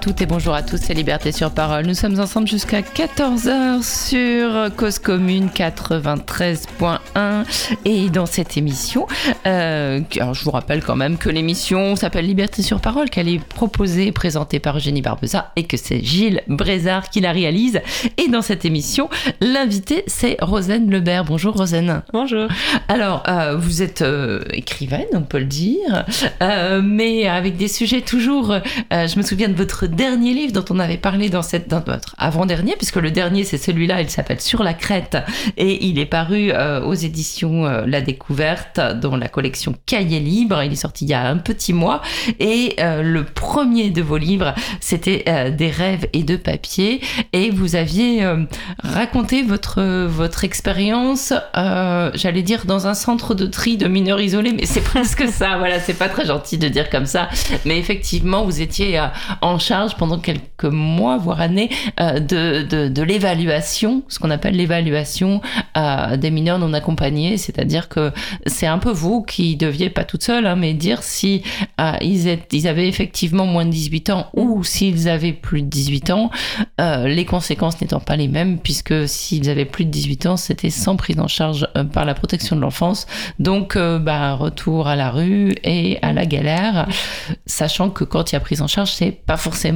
Toutes et bonjour à tous, c'est Liberté sur Parole. Nous sommes ensemble jusqu'à 14h sur Cause Commune 93.1 et dans cette émission, euh, alors je vous rappelle quand même que l'émission s'appelle Liberté sur Parole, qu'elle est proposée et présentée par Eugénie Barbeza et que c'est Gilles Brézard qui la réalise. Et dans cette émission, l'invité c'est Rosane Lebert. Bonjour Rosane. Bonjour. Alors, euh, vous êtes euh, écrivaine, on peut le dire, mais avec des sujets toujours. je me souviens de votre dernier livre dont on avait parlé dans, cette, dans votre avant-dernier, puisque le dernier c'est celui-là, il s'appelle Sur la crête. Et il est paru euh, aux éditions euh, La Découverte dans la collection Cahiers Libre. Il est sorti il y a un petit mois. Et euh, le premier de vos livres c'était Des rêves et de papier. Et vous aviez raconté votre, votre expérience, j'allais dire, dans un centre de tri de mineurs isolés, mais c'est presque ça, voilà, c'est pas très gentil de dire comme ça, mais effectivement, vous étiez en charge pendant quelques mois, voire années, euh, de, de, l'évaluation, ce qu'on appelle l'évaluation euh, des mineurs non accompagnés, c'est-à-dire que c'est un peu vous qui deviez, pas toute seule, hein, mais dire si euh, ils, ils avaient effectivement moins de 18 ans ou s'ils avaient plus de 18 ans, les conséquences n'étant pas les mêmes, puisque s'ils avaient plus de 18 ans, c'était sans prise en charge par la protection de l'enfance. Donc, bah, retour à la rue et à la galère, sachant que quand il y a prise en charge, c'est pas forcément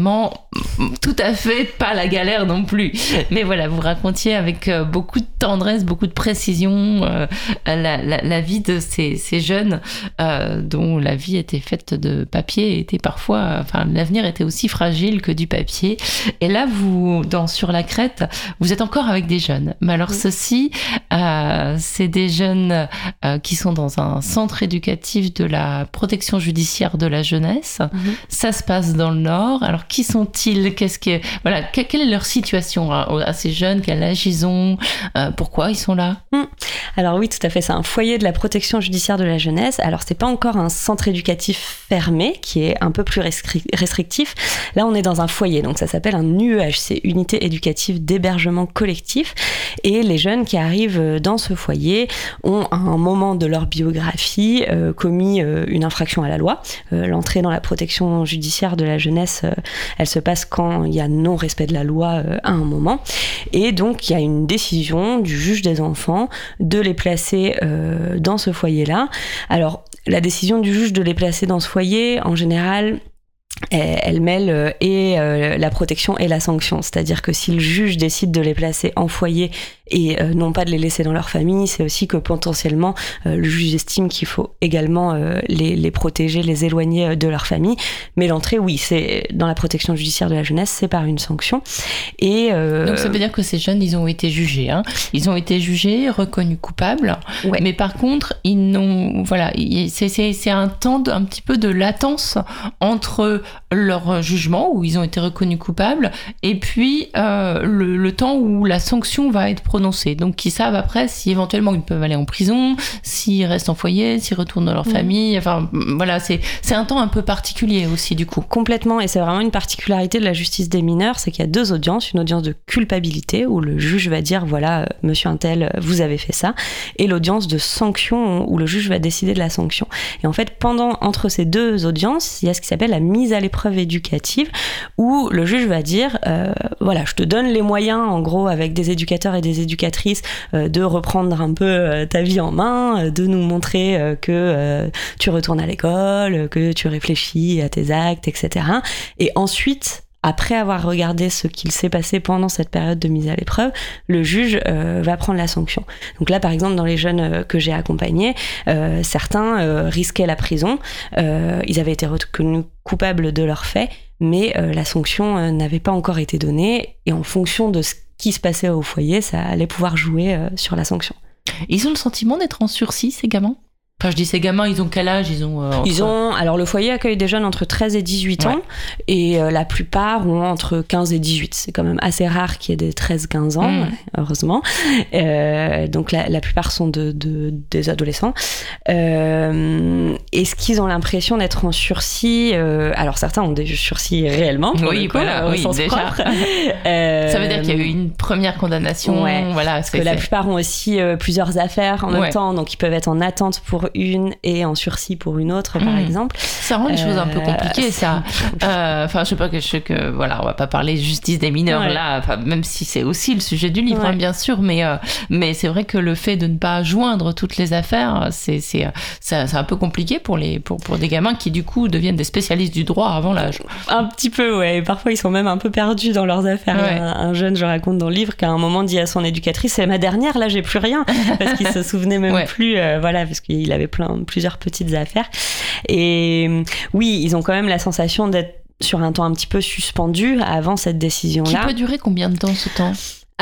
tout à fait pas la galère non plus. Mais voilà, vous racontiez avec euh, beaucoup de tendresse, beaucoup de précision euh, la, la- la vie de ces, ces jeunes euh, dont la vie était faite de papier, était parfois, enfin, l'avenir était aussi fragile que du papier. Et là, vous, dans Sur la crête, vous êtes encore avec des jeunes. Mais alors, Oui. ceci, euh, c'est des jeunes qui sont dans un centre éducatif de la protection judiciaire de la jeunesse. Mhm. Ça se passe dans le Nord. Alors, qui sont-ils? Qu'est-ce que voilà que- Quelle est leur situation à, ces jeunes? Quel âge ils ont? Euh, Pourquoi ils sont là? Alors oui, tout à fait, c'est un foyer de la protection judiciaire de la jeunesse. Alors c'est pas encore un centre éducatif fermé qui est un peu plus restri- restrictif. Là, on est dans un foyer, donc ça s'appelle un UEH, c'est unité éducative d'hébergement collectif. Et les jeunes qui arrivent euh, dans ce foyer ont à un moment de leur biographie euh, commis une infraction à la loi. L'entrée dans la protection judiciaire de la jeunesse, elle se passe quand il y a non-respect de la loi euh, à un moment. Et donc, il y a une décision du juge des enfants de les placer euh, dans ce foyer-là. Alors, la décision du juge de les placer dans ce foyer, en général, elle, mêle euh, et euh, la protection et la sanction. C'est-à-dire que si le juge décide de les placer en foyer et euh, non pas de les laisser dans leur famille, c'est aussi que potentiellement le juge estime qu'il faut également les, les protéger, les éloigner de leur famille. Mais l'entrée, oui, c'est dans la protection judiciaire de la jeunesse, c'est par une sanction. Et euh, Donc ça veut dire que ces jeunes, ils ont été jugés. Hein. Ils ont été jugés, reconnus coupables. Ouais. Mais par contre, ils n'ont, voilà, il- c'est c'est- c'est un temps, de- un petit peu de latence entre leur jugement où ils ont été reconnus coupables et puis euh, le, le temps où la sanction va être prononcée. Donc ils savent après si éventuellement ils peuvent aller en prison, s'ils restent en foyer, s'ils retournent dans leur famille. Enfin voilà, c'est un temps un peu particulier aussi du coup. Complètement, et c'est vraiment une particularité de la justice des mineurs, c'est qu'il y a deux audiences, une audience de culpabilité où le juge va dire voilà, euh, monsieur Untel, euh, vous avez fait ça, et l'audience de sanction où le juge va décider de la sanction. Et en fait, pendant entre ces deux audiences, il y a ce qui s'appelle la mise à l'épreuve éducative où le juge va dire euh, voilà, je te donne les moyens en gros avec des éducateurs et des éducatrices euh, de reprendre un peu euh, ta vie en main, de nous montrer que tu retournes à l'école, que tu réfléchis à tes actes, etc. Et ensuite, après avoir regardé ce qu'il s'est passé pendant cette période de mise à l'épreuve, le juge euh, va prendre la sanction. Donc là, par exemple, dans les jeunes euh, que j'ai accompagnés, euh, certains risquaient la prison, ils avaient été reconnus coupables de leurs faits, mais la sanction n'avait pas encore été donnée, et en fonction de ce qui se passait au foyer, ça allait pouvoir jouer sur la sanction. Ils ont le sentiment d'être en sursis ces gamins? Enfin, je dis ces gamins, ils ont quel âge? Ils ont. euh, Ils ont, alors le foyer accueille des jeunes entre 13 et 18 ans, et euh, la plupart ont entre 15 et 18. C'est quand même assez rare qu'il y ait des 13-15 ans, Mm. heureusement. Euh, donc la, la plupart sont de, de- des adolescents. Est-ce qu'ils ont l'impression d'être en sursis? Alors certains ont des sursis réellement. Oui, coup, voilà, oui, déjà. Ça veut dire qu'il y a eu une première condamnation. Ouais. Voilà, Parce que la plupart ont aussi plusieurs affaires en Ouais. même temps, donc ils peuvent être en attente pour une et en sursis pour une autre, par Mhm. exemple. Ça rend les choses un peu Euh, compliquées, ça. Euh, Enfin, je sais pas que je sais que voilà, on va pas parler justice des mineurs Ouais. là, même si c'est aussi le sujet du livre, Ouais. hein, bien sûr, mais euh, mais c'est vrai que le fait de ne pas joindre toutes les affaires, c'est c'est c'est c'est un peu compliqué pour les pour pour des gamins qui du coup deviennent des spécialistes du droit avant l'âge. Un petit peu, ouais. Et Parfois, ils sont même un peu perdus dans leurs affaires. Ouais. Un, un jeune, je raconte dans le livre, qu'à un moment dit à son éducatrice C'est ma dernière, là, j'ai plus rien. Parce qu'il se souvenait même Ouais. plus, euh, voilà, parce qu'il avait plein, plusieurs petites affaires. Et euh, oui, ils ont quand même la sensation d'être sur un temps un petit peu suspendu avant cette Qui décision-là. peut durer combien de temps ce temps?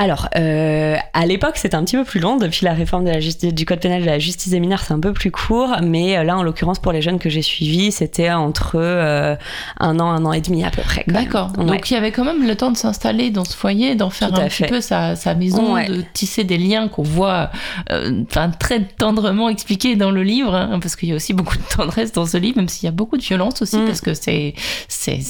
Alors, euh, à l'époque, c'était un petit peu plus long. Depuis la réforme de la justice, du code pénal de la justice des mineurs, c'est un peu plus court. Mais euh, là, en l'occurrence, pour les jeunes que j'ai suivis, c'était entre euh, un an, un an et demi à peu près. D'accord. Ouais. Donc il y avait quand même le temps de s'installer dans ce foyer, d'en faire Tout un petit peu sa, sa maison, Ouais. de tisser des liens qu'on voit euh, très tendrement expliqués dans le livre, hein, parce qu'il y a aussi beaucoup de tendresse dans ce livre, même s'il y a beaucoup de violence aussi, Mm. parce que c'est c'est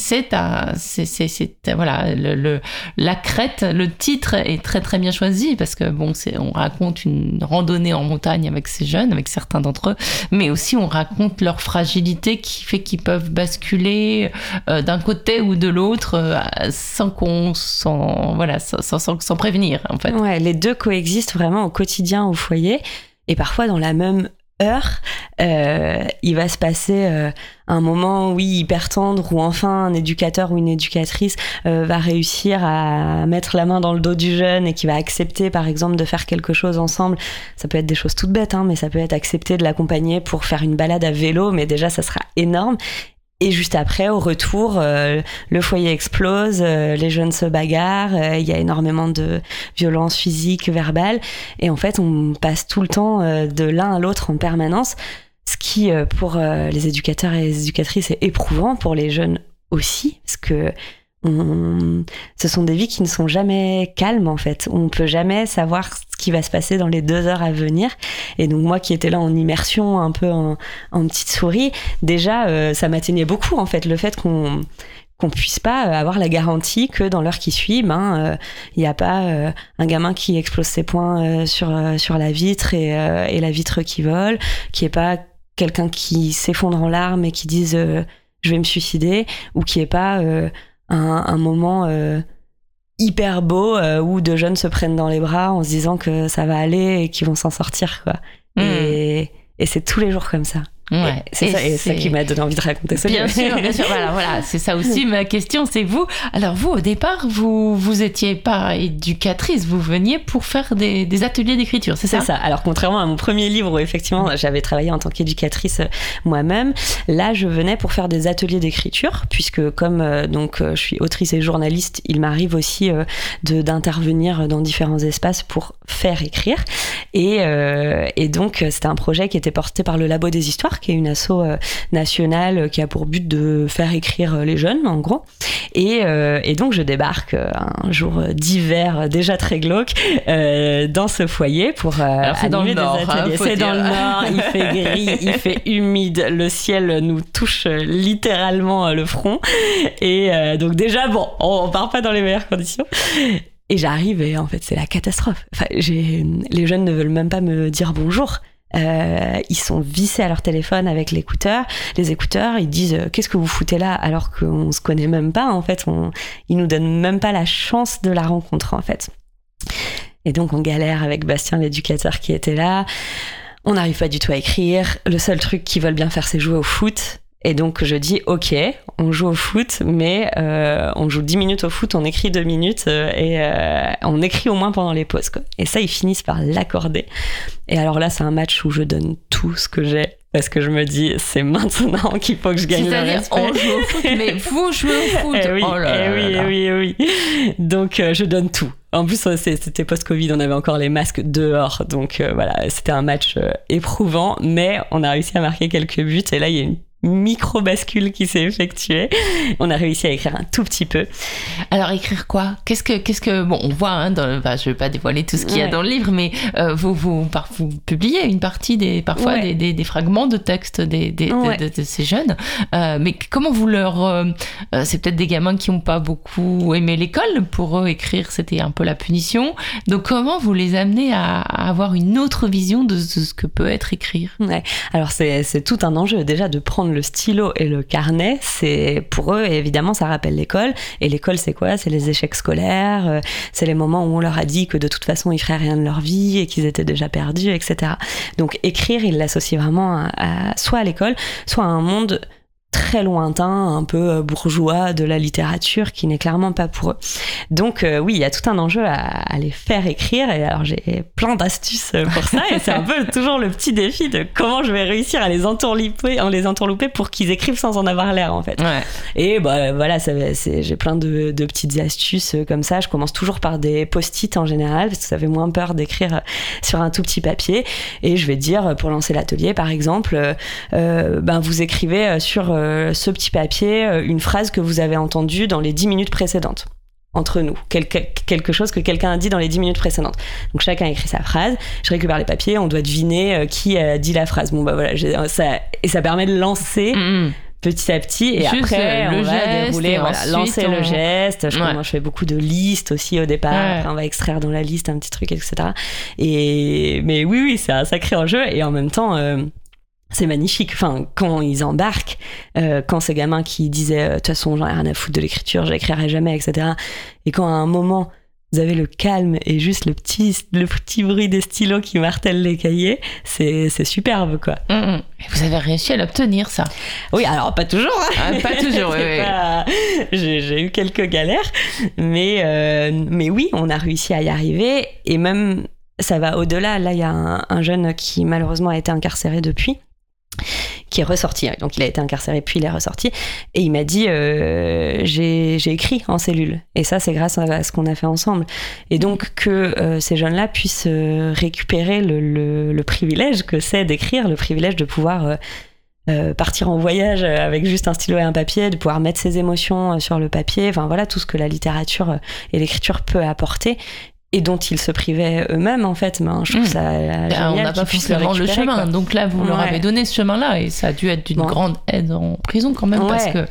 voilà le, le- la crête, le titre est très très bien choisi parce que bon on raconte une randonnée en montagne avec ces jeunes, avec certains d'entre eux, mais aussi on raconte leur fragilité qui fait qu'ils peuvent basculer euh, d'un côté ou de l'autre euh, sans qu'on s'en voilà sans, sans- sans prévenir en fait. Ouais, les deux coexistent vraiment au quotidien au foyer et parfois dans la même heure, euh, il va se passer euh, un moment, oui, hyper tendre où enfin un éducateur ou une éducatrice euh, va réussir à mettre la main dans le dos du jeune et qui va accepter, par exemple, de faire quelque chose ensemble. Ça peut être des choses toutes bêtes, hein, mais ça peut être accepter de l'accompagner pour faire une balade à vélo, mais déjà ça sera énorme. Et juste après, au retour, euh, le foyer explose, euh, les jeunes se bagarrent, euh, il y a énormément de violence physique, verbale. Et en fait, on passe tout le temps de l'un à l'autre en permanence, ce qui, pour les éducateurs et les éducatrices, est éprouvant, pour les jeunes aussi, parce que ce sont des vies qui ne sont jamais calmes, en fait. On peut jamais savoir ce qui va se passer dans les deux heures à venir. Et donc, moi qui étais là en immersion, un peu en, petite souris, déjà, euh, ça m'atteignait beaucoup, en fait, le fait qu'on qu'on puisse pas euh, avoir la garantie que dans l'heure qui suit, ben euh, il n'y a pas euh, un gamin qui explose ses poings euh, sur euh, sur la vitre et, euh, et la vitre qui vole, qui est pas quelqu'un qui s'effondre en larmes et qui dise euh, je vais me suicider ou qui est pas euh, un, un moment euh, hyper beau euh, où deux jeunes se prennent dans les bras en se disant que ça va aller et qu'ils vont s'en sortir quoi. Mm. Et, et c'est tous les jours comme ça. Ouais. C'est ça, qui m'a donné envie de raconter ça. Bien sûr, bien sûr. Voilà, voilà, c'est ça aussi ma question. C'est vous. Alors vous, au départ, vous vous étiez pas éducatrice, vous veniez pour faire des, des ateliers d'écriture, c'est ça? C'est ça. Alors contrairement à mon premier livre où effectivement j'avais travaillé en tant qu'éducatrice euh, moi-même, là je venais pour faire des ateliers d'écriture puisque comme euh, donc euh, je suis autrice et journaliste, il m'arrive aussi euh, d'intervenir dans différents espaces pour faire écrire et, euh, et donc c'était un projet qui était porté par le Labo des Histoires qui est une asso euh, nationale euh, qui a pour but de faire écrire euh, les jeunes en gros et, et donc je débarque un jour d'hiver déjà très glauque dans ce foyer pour c'est dans le nord, des hein, c'est dans le nord, il fait gris, il fait humide, le ciel nous touche littéralement le front. Et donc déjà, bon, on, part pas dans les meilleures conditions. Et j'arrive et en fait c'est la catastrophe. Enfin, les jeunes ne veulent même pas me dire bonjour. Euh, ils sont vissés à leur téléphone avec l'écouteur. Les écouteurs, ils disent euh, qu'est-ce que vous foutez là? Alors qu'on se connaît même pas. En fait, on, ils nous donnent même pas la chance de la rencontre en fait. Et donc on galère avec Bastien l'éducateur qui était là. On n'arrive pas du tout à écrire. Le seul truc qu'ils veulent bien faire, c'est jouer au foot. Et donc je dis ok, on joue au foot, mais euh, on joue 10 minutes au foot, on écrit 2 minutes euh, et euh, on écrit au moins pendant les pauses. Quoi. Et ça, ils finissent par l'accorder. Et alors là, c'est un match où je donne tout ce que j'ai parce que je me dis c'est maintenant qu'il faut que je gagne le respect. on joue au foot, mais vous jouez au foot. Eh oui, oh là eh là oui, là. eh oui, oui. Donc euh, je donne tout. En plus, c'était post-Covid, on avait encore les masques dehors. Donc euh, voilà, c'était un match euh, éprouvant, mais on a réussi à marquer quelques buts. Et là, il y a une micro-bascule qui s'est effectuée. On a réussi à écrire un tout petit peu. Alors, écrire quoi? Qu'est-ce que, qu'est-ce que. Bon, on voit, hein, dans, bah, je ne vais pas dévoiler tout ce qu'il y a dans le livre, mais euh, vous, vous, vous, publiez une partie, des, parfois, des, des, fragments de texte des, des de, ces jeunes. Euh, mais comment vous leur. Euh, c'est peut-être des gamins qui n'ont pas beaucoup aimé l'école. Pour eux, écrire, c'était un peu la punition. Donc, comment vous les amenez à, avoir une autre vision de, de, ce que peut être écrire? Alors, c'est tout un enjeu, déjà, de prendre le stylo et le carnet, c'est pour eux évidemment ça rappelle l'école. Et l'école c'est quoi? C'est les échecs scolaires, euh, c'est les moments où on leur a dit que de toute façon ils feraient rien de leur vie et qu'ils étaient déjà perdus, etc. Donc écrire, ils l'associent vraiment à, soit à l'école, soit à un monde très lointain, un peu euh, bourgeois de la littérature qui n'est clairement pas pour eux. Donc euh, oui, il y a tout un enjeu à, les faire écrire et alors j'ai plein d'astuces pour ça et c'est un peu toujours le petit défi de comment je vais réussir à les entourlouper, en les entourlouper pour qu'ils écrivent sans en avoir l'air en fait. Et bah voilà, j'ai plein de, de, petites astuces comme ça. Je commence toujours par des post-it en général parce que ça fait moins peur d'écrire sur un tout petit papier et je vais dire pour lancer l'atelier par exemple, euh, ben vous écrivez sur euh, ce petit papier euh, une phrase que vous avez entendue dans les dix minutes précédentes entre nous, quelque, chose que quelqu'un a dit dans les dix minutes précédentes. Donc chacun écrit sa phrase, je récupère les papiers, on doit deviner euh, qui a dit la phrase. Bon bah voilà, ça, et ça permet de lancer petit à petit et après on va dérouler, voilà, lancer le geste. Je, moi je fais beaucoup de listes aussi au départ, on va extraire dans la liste un petit truc, etc. Et mais oui oui c'est un sacré enjeu et en même temps c'est magnifique. Enfin, quand ils embarquent, euh, quand ces gamins qui disaient euh, de toute façon j'en ai rien à foutre de l'écriture, j'écrirai jamais, etc. Et quand à un moment vous avez le calme et juste le petit, le petit bruit des stylos qui martèlent les cahiers, c'est, superbe quoi. Mm, mm. Vous avez réussi à l'obtenir ça Oui, alors pas toujours. Hein. Ah, pas toujours, oui. J'ai, eu quelques galères, mais, euh, mais oui, on a réussi à y arriver et même ça va au-delà. Là, il y a un jeune qui malheureusement a été incarcéré depuis qui est ressorti. Donc il a été incarcéré puis il est ressorti. Et il m'a dit euh, j'ai écrit en cellule. Et ça c'est grâce à ce qu'on a fait ensemble. Et donc que euh, ces jeunes-là puissent euh, récupérer le, le, privilège que c'est d'écrire, le privilège de pouvoir partir en voyage avec juste un stylo et un papier, de pouvoir mettre ses émotions sur le papier. Enfin voilà tout ce que la littérature et l'écriture peut apporter et dont ils se privaient eux-mêmes en fait. Mais je trouve hmm. ça bah, On n'a pas forcément le, chemin. Donc là, vous leur avez donné ce chemin-là et ça a dû être d'une grande aide en prison quand même parce que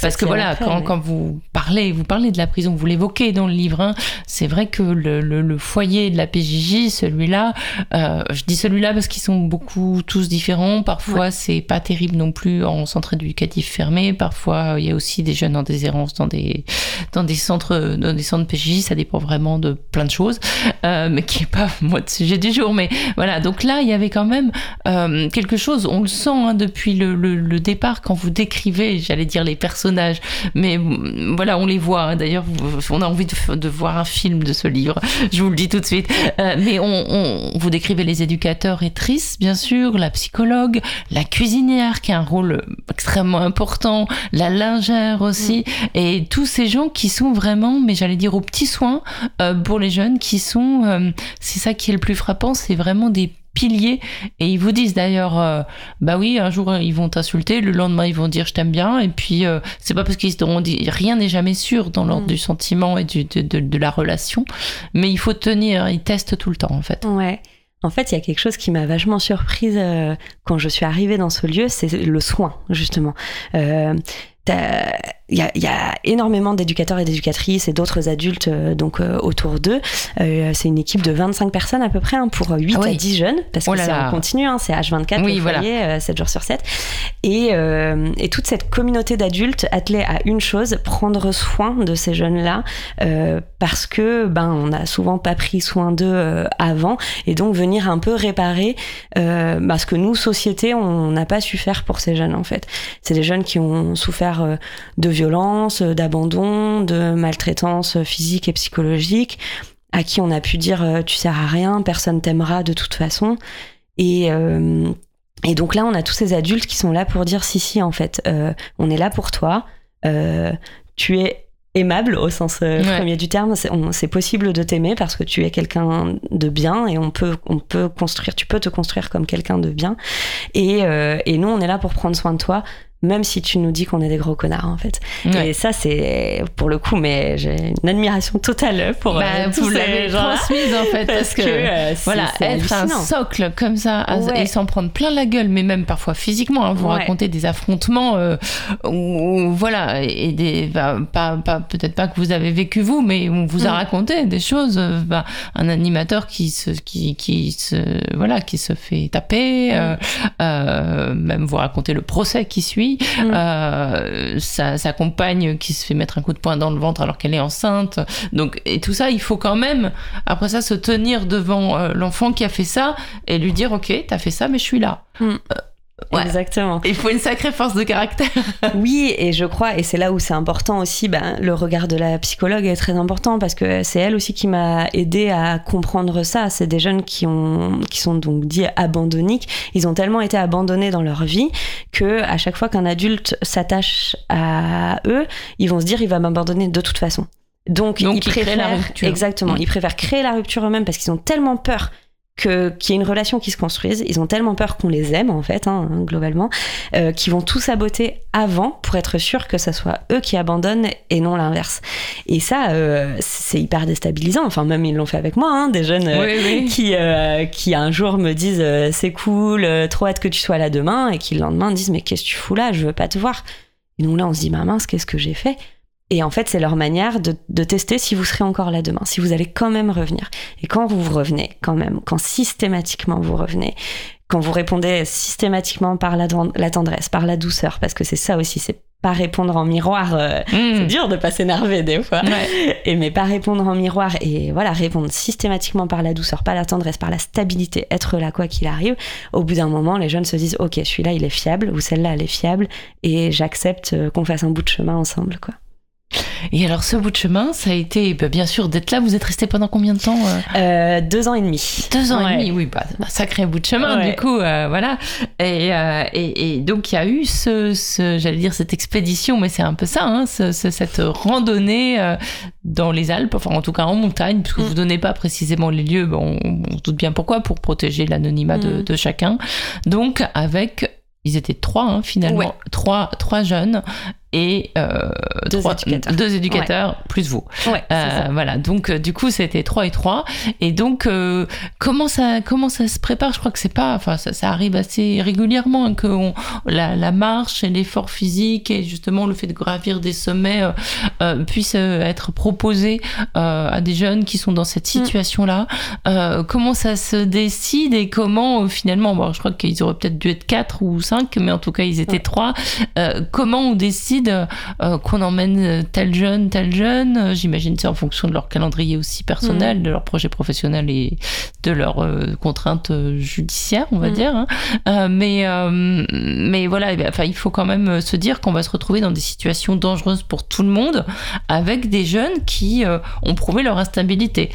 parce que voilà, quand, quand, vous parlez, vous parlez de la prison, vous l'évoquez dans le livre. Hein, c'est vrai que le, le, foyer de la PJJ, celui-là, euh, je dis celui-là parce qu'ils sont beaucoup tous différents. Parfois, c'est pas terrible non plus en centre éducatif fermé. Parfois, il y a aussi des jeunes en déshérence dans des dans des centres dans des centres PJJ. Ça dépend vraiment de plein de chose, euh, mais qui est pas moi de sujet du jour. Mais voilà, donc là, il y avait quand même euh, quelque chose, on le sent hein, depuis le, le, départ, quand vous décrivez, j'allais dire les personnages, mais voilà, on les voit. Hein. D'ailleurs, on a envie de, de, voir un film de ce livre, je vous le dis tout de suite. Euh, mais on, on, vous décrivez les éducateurs et tristes, bien sûr, la psychologue, la cuisinière qui a un rôle extrêmement important, la lingère aussi, mm. et tous ces gens qui sont vraiment, mais j'allais dire aux petits soins pour les jeunes qui sont, euh, c'est ça qui est le plus frappant, c'est vraiment des piliers. Et ils vous disent d'ailleurs euh, bah oui un jour ils vont t'insulter le lendemain ils vont dire je t'aime bien. Et puis euh, c'est pas parce qu'ils t'auront dit rien n'est jamais sûr dans l'ordre mm. du sentiment et du, de, de, la relation. Mais il faut tenir ils testent tout le temps en fait. Ouais. En fait, il y a quelque chose qui m'a vachement surprise quand je suis arrivée dans ce lieu, c'est le soin, justement il y a, énormément d'éducateurs et d'éducatrices et d'autres adultes euh, donc euh, autour d'eux. Euh, c'est une équipe de 25 personnes à peu près hein, pour 8 ah à 10 jeunes parce oh que c'est en continu, hein, c'est H24 oui, foyer, 7 jours sur 7. Et, et toute cette communauté d'adultes attelés à une chose, prendre soin de ces jeunes-là parce que ben on n'a souvent pas pris soin d'eux avant et donc venir un peu réparer parce que nous société on n'a pas su faire pour ces jeunes en fait. C'est des jeunes qui ont souffert de violence, d'abandon, de maltraitance physique et psychologique, à qui on a pu dire euh, tu sers à rien, personne t'aimera de toute façon. Et, euh, et donc là, on a tous ces adultes qui sont là pour dire si, si, en fait, euh, on est là pour toi, tu es aimable au sens premier du terme. C'est possible de t'aimer parce que tu es quelqu'un de bien et on peut, on peut construire, tu peux te construire comme quelqu'un de bien. Et, et nous, on est là pour prendre soin de toi même si tu nous dis qu'on est des gros connards en fait. Et ça c'est pour le coup mais j'ai une admiration totale pour bah, euh, vous l'avez transmise en fait parce, que, euh, voilà être un socle comme ça et s'en prendre plein la gueule mais même parfois physiquement hein, vous racontez des affrontements euh, ou voilà et des bah, pas, pas peut-être pas que vous avez vécu vous mais on vous a mm. raconté des choses bah, un animateur qui se qui, qui se voilà qui se fait taper mm. même vous racontez le procès qui suit Mm. Euh, sa, compagne qui se fait mettre un coup de poing dans le ventre alors qu'elle est enceinte. Donc, et tout ça, il faut quand même, après ça, se tenir devant euh, l'enfant qui a fait ça et lui dire, OK, t'as fait ça, mais je suis là. Mm. Exactement. Il faut une sacrée force de caractère. oui, et je crois, et c'est là où c'est important aussi, ben, le regard de la psychologue est très important parce que c'est elle aussi qui m'a aidé à comprendre ça. C'est des jeunes qui, ont, qui sont donc dits abandonniques. Ils ont tellement été abandonnés dans leur vie que à chaque fois qu'un adulte s'attache à eux, ils vont se dire il va m'abandonner de toute façon. Donc, ils, préfèrent la rupture. Exactement, mm. ils préfèrent créer la rupture eux-mêmes parce qu'ils ont tellement peur qu'il y ait une relation qui se construise. Ils ont tellement peur qu'on les aime en fait, hein, globalement, euh, qu'ils vont tout saboter avant pour être sûr que ce soit eux qui abandonnent et non l'inverse. Et ça, euh, c'est hyper déstabilisant. Enfin, même ils l'ont fait avec moi, hein, des jeunes euh, qui qui un jour me disent c'est cool, trop hâte que tu sois là demain, et qui le lendemain disent mais qu'est-ce que tu fous là, je veux pas te voir. Et donc là, on se dit ma mince, qu'est-ce que j'ai fait? Et en fait, c'est leur manière de, de, tester si vous serez encore là demain, si vous allez quand même revenir. Et quand vous revenez, quand même, quand systématiquement vous revenez, quand vous répondez systématiquement par la, la tendresse, par la douceur, parce que c'est ça aussi, c'est pas répondre en miroir. Euh, mmh. C'est dur de pas s'énerver des fois. Et mais pas répondre en miroir et voilà, répondre systématiquement par la douceur, par la tendresse, par la stabilité, être là quoi qu'il arrive. Au bout d'un moment, les jeunes se disent OK, celui-là il est fiable ou celle-là elle est fiable et j'accepte euh, qu'on fasse un bout de chemin ensemble quoi. Et alors, ce bout de chemin, ça a été, bah, bien sûr, d'être là. Vous êtes resté pendant combien de temps euh euh, Deux ans et demi. Deux ans et demi, oui, bah, un sacré bout de chemin, du coup, euh, voilà. Et, et, et, donc, il y a eu ce, ce j'allais dire, cette expédition, mais c'est un peu ça, hein, ce, cette randonnée dans les Alpes, enfin, en tout cas en montagne, puisque mm. vous ne donnez pas précisément les lieux, bon, on, se doute bien pourquoi, pour protéger l'anonymat de, mm. de chacun. Donc, avec ils étaient trois hein, finalement, trois, trois jeunes et euh, deux, éducateurs. deux éducateurs plus vous. Euh, voilà, donc euh, du coup c'était trois et trois. Et donc comment ça comment ça se prépare? Je crois que c'est pas, enfin ça, ça, arrive assez régulièrement hein, que on, la, la, marche et l'effort physique et justement le fait de gravir des sommets puissent être proposés à des jeunes qui sont dans cette mm. situation là. comment ça se décide et comment finalement, bon, je crois qu'ils auraient peut-être dû être quatre ou cinq, mais en tout cas ils étaient trois. comment on décide euh, qu'on emmène tel jeune, tel jeune. Euh, j'imagine c'est en fonction de leur calendrier aussi personnel, mm. de leur projet professionnel et de leurs euh, contraintes judiciaires, on va mm. dire. Hein. mais, mais voilà, eh enfin, il faut quand même se dire qu'on va se retrouver dans des situations dangereuses pour tout le monde avec des jeunes qui ont prouvé leur instabilité.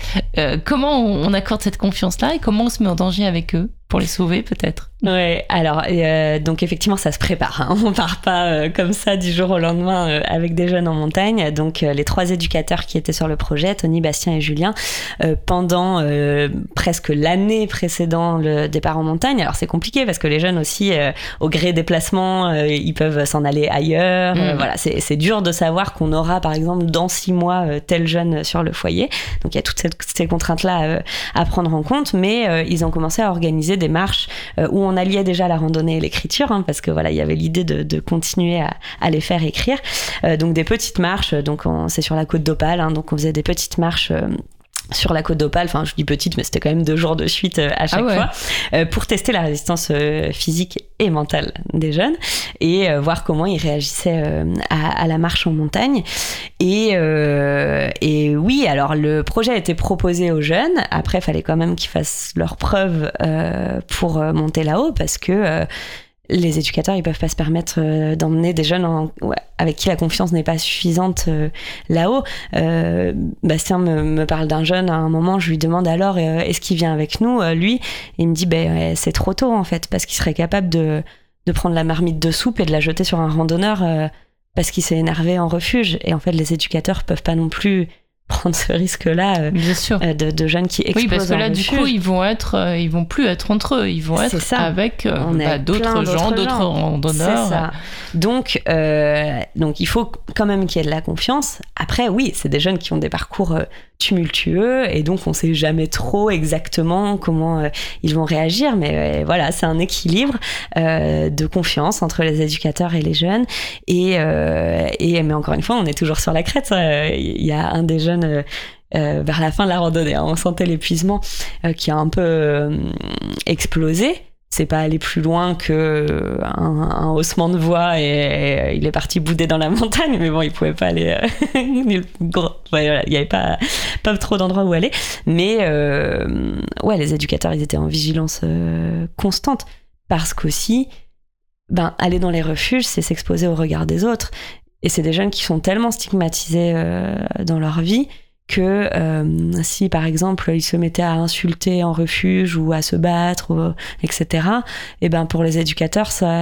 comment on accorde cette confiance-là et comment on se met en danger avec eux? Pour les sauver peut-être Ouais, alors euh, donc effectivement ça se prépare. Hein. On part pas euh, comme ça du jour au lendemain euh, avec des jeunes en montagne. Donc les trois éducateurs qui étaient sur le projet, Tony, Bastien et Julien, pendant presque l'année précédant le départ en montagne. Alors c'est compliqué parce que les jeunes aussi, au gré des placements, ils peuvent s'en aller ailleurs. Mm. voilà, c'est dur de savoir qu'on aura par exemple dans six mois tel jeune sur le foyer. Donc il y a toutes ces contraintes là à prendre en compte, mais ils ont commencé à organiser des marches euh, où on alliait déjà la randonnée et l'écriture, hein, parce que voilà, il y avait l'idée de, continuer à, les faire écrire. Euh, donc des petites marches, donc c'est sur la côte d'Opale, hein, donc on faisait des petites marches euh, sur la côte d'Opale, enfin je dis petite, mais c'était quand même deux jours de suite à chaque ah fois, euh, pour tester la résistance physique et mentale des jeunes et voir comment ils réagissaient à, la marche en montagne. Et, et, oui, alors le projet a été proposé aux jeunes, après il fallait quand même qu'ils fassent leurs preuves pour monter là-haut, parce que les éducateurs, ils peuvent pas se permettre euh, d'emmener des jeunes avec qui la confiance n'est pas suffisante euh, là-haut. Euh, Bastien me, parle d'un jeune à un moment, je lui demande alors est-ce qu'il vient avec nous Lui, il me dit ben c'est trop tôt en fait parce qu'il serait capable de, de prendre la marmite de soupe et de la jeter sur un randonneur parce qu'il s'est énervé en refuge. Et en fait, les éducateurs peuvent pas non plus prendre ce risque-là euh, Bien sûr. euh, de, de jeunes qui explosent Oui, parce que là, du coup, ils vont être, euh, ils vont plus être entre eux, ils vont être ça. avec bah, avec d'autres gens, d'autres randonneurs. C'est ça. Donc, donc il faut quand même qu'il y ait de la confiance. Après, oui, c'est des jeunes qui ont des parcours tumultueux et donc on sait jamais trop exactement comment ils vont réagir. Mais voilà, c'est un équilibre de confiance entre les éducateurs et les jeunes. Et, et mais encore une fois, on est toujours sur la crête. Il y a un des jeunes. Euh, euh, vers la fin de la randonnée, hein, on sentait l'épuisement euh, qui a un peu explosé. C'est pas aller plus loin que un, haussement de voix et, il est parti bouder dans la montagne. Mais bon il pouvait pas aller il y avait pas pas trop d'endroits où aller. Mais ouais les éducateurs ils étaient en vigilance constante. Parce qu'aussi ben aller dans les refuges c'est s'exposer au regard des autres et c'est des jeunes qui sont tellement stigmatisés euh, dans leur vie que euh, si par exemple ils se mettaient à insulter en refuge ou à se battre etc et ben pour les éducateurs ça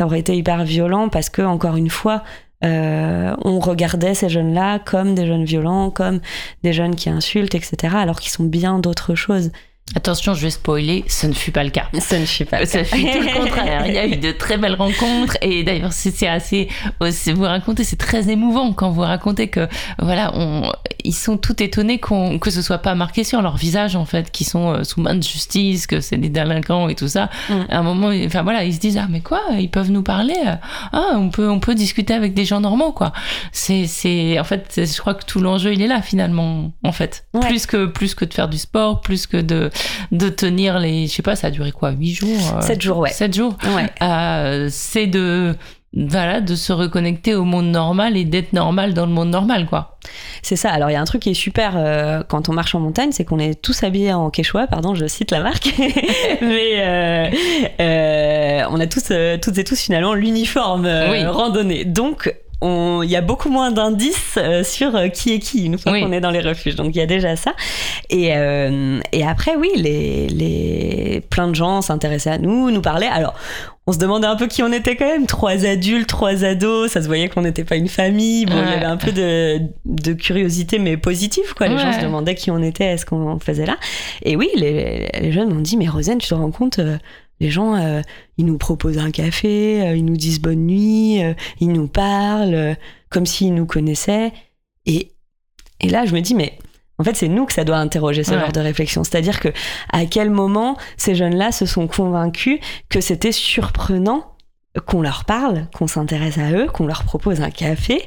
aurait été hyper violent parce que encore une fois euh, on regardait ces jeunes-là comme des jeunes violents, comme des jeunes qui insultent, etc., alors qu'ils sont bien d'autres choses. Attention, je vais spoiler, ce ne fut pas le cas. Ça ne fait pas. Ça fut tout le contraire. Il y a eu de très belles rencontres et d'ailleurs c'est assez. aussi- Vous racontez, c'est très émouvant quand vous racontez que voilà, on, ils sont tout étonnés qu'on que ce soit pas marqué sur leur visage en fait, qu'ils sont euh, sous main de justice, que c'est des délinquants et tout ça. Mm. À un moment, enfin voilà, ils se disent ah mais quoi, ils peuvent nous parler. euh, Ah on peut on peut discuter avec des gens normaux quoi. C'est c'est en fait je crois que tout l'enjeu il est là finalement en fait. Ouais. Plus que plus que de faire du sport, plus que de de tenir les je sais pas ça a duré quoi huit jours. euh, Sept jours, ouais. Sept jours. Ouais. Euh, c'est de voilà de se reconnecter au monde normal et d'être normal dans le monde normal quoi. C'est ça. Alors il y a un truc qui est super euh, quand on marche en montagne, c'est qu'on est tous habillés en quechua. Pardon, je cite la marque, mais euh, euh, on a tous, euh, toutes et tous finalement l'uniforme euh, Oui. randonnée. Donc on- il y a beaucoup moins d'indices euh, sur euh, qui est qui une fois Oui. qu'on est dans les refuges. Donc il y a déjà ça. Et, euh, et après, oui, les, les plein de gens s'intéressaient à nous, nous parlaient. Alors on se demandait un peu qui on était quand même. Trois adultes, trois ados. Ça se voyait qu'on n'était pas une famille. Bon, il y avait un peu de, de curiosité, mais positive, quoi. Les gens se demandaient qui on était, est-ce qu'on faisait là. Et oui, les, les jeunes m'ont dit, mais Rosane, tu te rends compte, euh, les gens, euh, ils nous proposent un café, euh, ils nous disent bonne nuit, euh, ils nous parlent, comme s'ils nous connaissaient. Et, et là, je me dis, mais en fait, c'est nous que ça doit interroger ce Ouais. genre de réflexion. C'est-à-dire que à quel moment ces jeunes-là se sont convaincus que c'était surprenant qu'on leur parle, qu'on s'intéresse à eux, qu'on leur propose un café.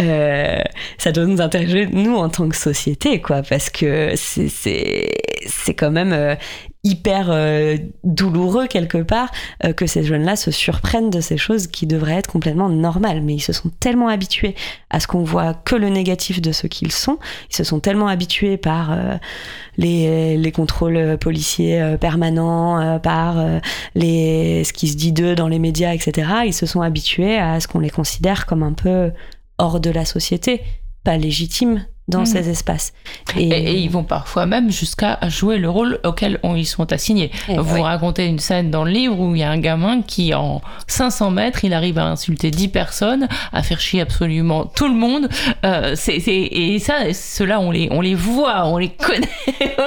Euh, ça doit nous intéresser nous en tant que société, quoi, parce que c'est quand même euh, hyper euh, douloureux quelque part euh, que ces jeunes-là se surprennent de ces choses qui devraient être complètement normales, mais ils se sont tellement habitués à ce qu'on voit que le négatif de ce qu'ils sont, ils se sont tellement habitués par euh, les, les contrôles policiers permanents, par les, ce qui se dit d'eux dans les médias, etc. Ils se sont habitués à ce qu'on les considère comme un peu hors de la société, pas légitimes dans Mhm. ces espaces. Et, et ils vont parfois même jusqu'à jouer le rôle auquel on, ils sont assignés. Et Vous oui. racontez une scène dans le livre où il y a un gamin qui, en 500 mètres, il arrive à insulter 10 personnes, à faire chier absolument tout le monde. Euh, et ça, ceux-là, on les, on les voit, on les connaît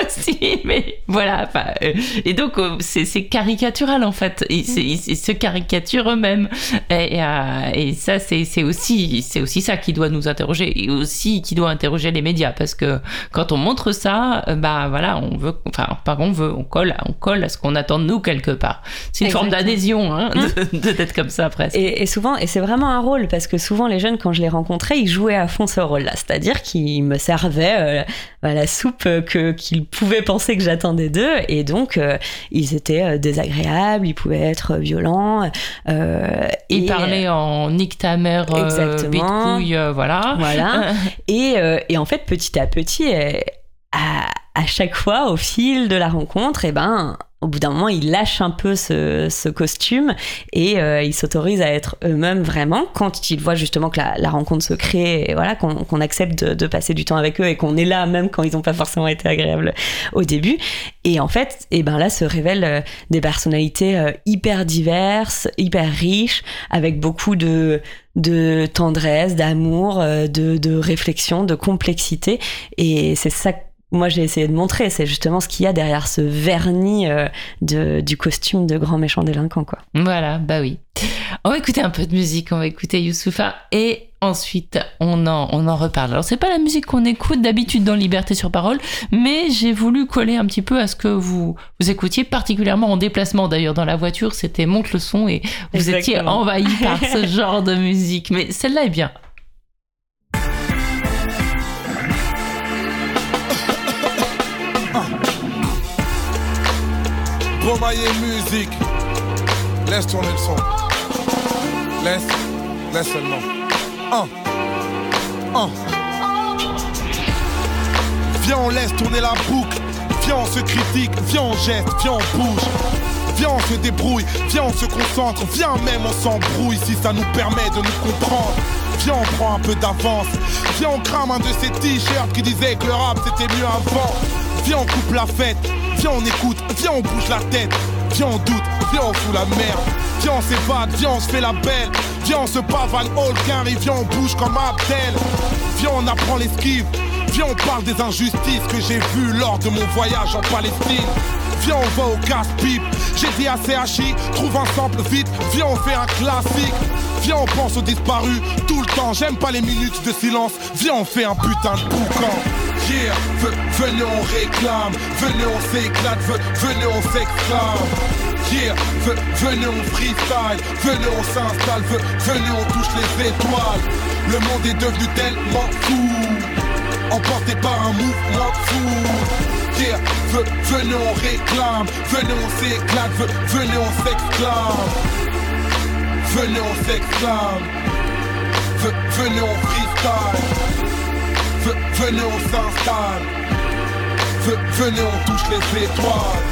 aussi. Mais voilà. enfin, euh, et donc, euh, c'est, caricatural en fait. Ils, c'est- ils- ils se caricaturent eux-mêmes. Et, euh, ça, c'est, aussi, aussi ça qui doit nous interroger et aussi qui doit interroger les médias parce que quand on montre ça, euh, bah voilà, on veut, enfin, pas qu'on veut, on colle, on colle à ce qu'on attend de nous quelque part. C'est une forme d'adhésion, hein, de- de- d'être comme ça presque. Et, et souvent, et c'est vraiment un rôle, parce que souvent les jeunes, quand je les rencontrais, ils jouaient à fond ce rôle-là. C'est-à-dire qu'ils me servaient euh, la soupe que, qu'ils pouvaient penser que j'attendais d'eux, et donc euh, ils étaient euh, désagréables, ils pouvaient être violents. Euh, Il et, parlait en nique ta mère, euh, Exactement. bite-couille, euh, voilà. Voilà. Et, euh, et en fait, petit à petit, à, à chaque fois, au fil de la rencontre, eh ben, au bout d'un moment, ils lâchent un peu ce, costume et euh, ils s'autorisent à être eux-mêmes vraiment quand ils voient justement que la, rencontre se crée et voilà, qu'on accepte de, passer du temps avec eux et qu'on est là même quand ils n'ont pas forcément été agréables au début. Et en fait, et eh ben là se révèlent euh, des personnalités euh, hyper diverses, hyper riches, avec beaucoup de, de tendresse, d'amour, de, de réflexion, de complexité. Et c'est ça moi j'ai essayé de montrer, c'est justement ce qu'il y a derrière ce vernis euh, de, du costume de grand méchant délinquant. Quoi. Voilà, bah oui. On va écouter un peu de musique, on va écouter Youssoufa et ensuite on en, on en reparle. Alors c'est pas la musique qu'on écoute d'habitude dans Liberté sur parole, mais j'ai voulu coller un petit peu à ce que vous, vous écoutiez, particulièrement en déplacement d'ailleurs dans la voiture, c'était monte le son et vous étiez envahi par ce genre de musique. Mais celle-là est bien. Musique. Laisse tourner le son. Laisse, laisse seulement. Un. Un. Viens, on laisse tourner la boucle. Viens, on se critique. Viens, on geste. Viens, on bouge. Viens, on se débrouille. Viens, on se concentre. Viens, même, on s'embrouille si ça nous permet de nous comprendre. Viens, on prend un peu d'avance. Viens, on crame un de ces t-shirts qui disaient que le rap c'était mieux avant. Viens, on coupe la fête. Viens, on écoute. Viens, on bouge la tête. Viens, on doute. Viens, on fout la merde. Viens, on s'évade. Viens, on se fait la belle. Viens, on se pavane all et viens, on bouge comme Abdel. Viens, on apprend l'esquive. Viens, on parle des injustices que j'ai vues lors de mon voyage en Palestine. Viens, on va au casse-pipe. J'ai dit à CHI, trouve un sample vite. Viens, on fait un classique. Viens, on pense aux disparus tout le temps. J'aime pas les minutes de silence. Viens, on fait un putain de boucan. Yeah, venez, on réclame. Venez, on s'éclate. Venez, on s'exclame. Yeah, venez, on freestyle. Venez, on s'installe. Venez, on touche les étoiles. Le monde est devenu tellement fou. Emporté par un mouvement fou. Yeah, venez, on réclame. Venez, on s'éclate. Venez, on s'exclame. Venez, on s'exclame. Venez, on freestyle. Venez, on s'installe. Venez, on touche les étoiles.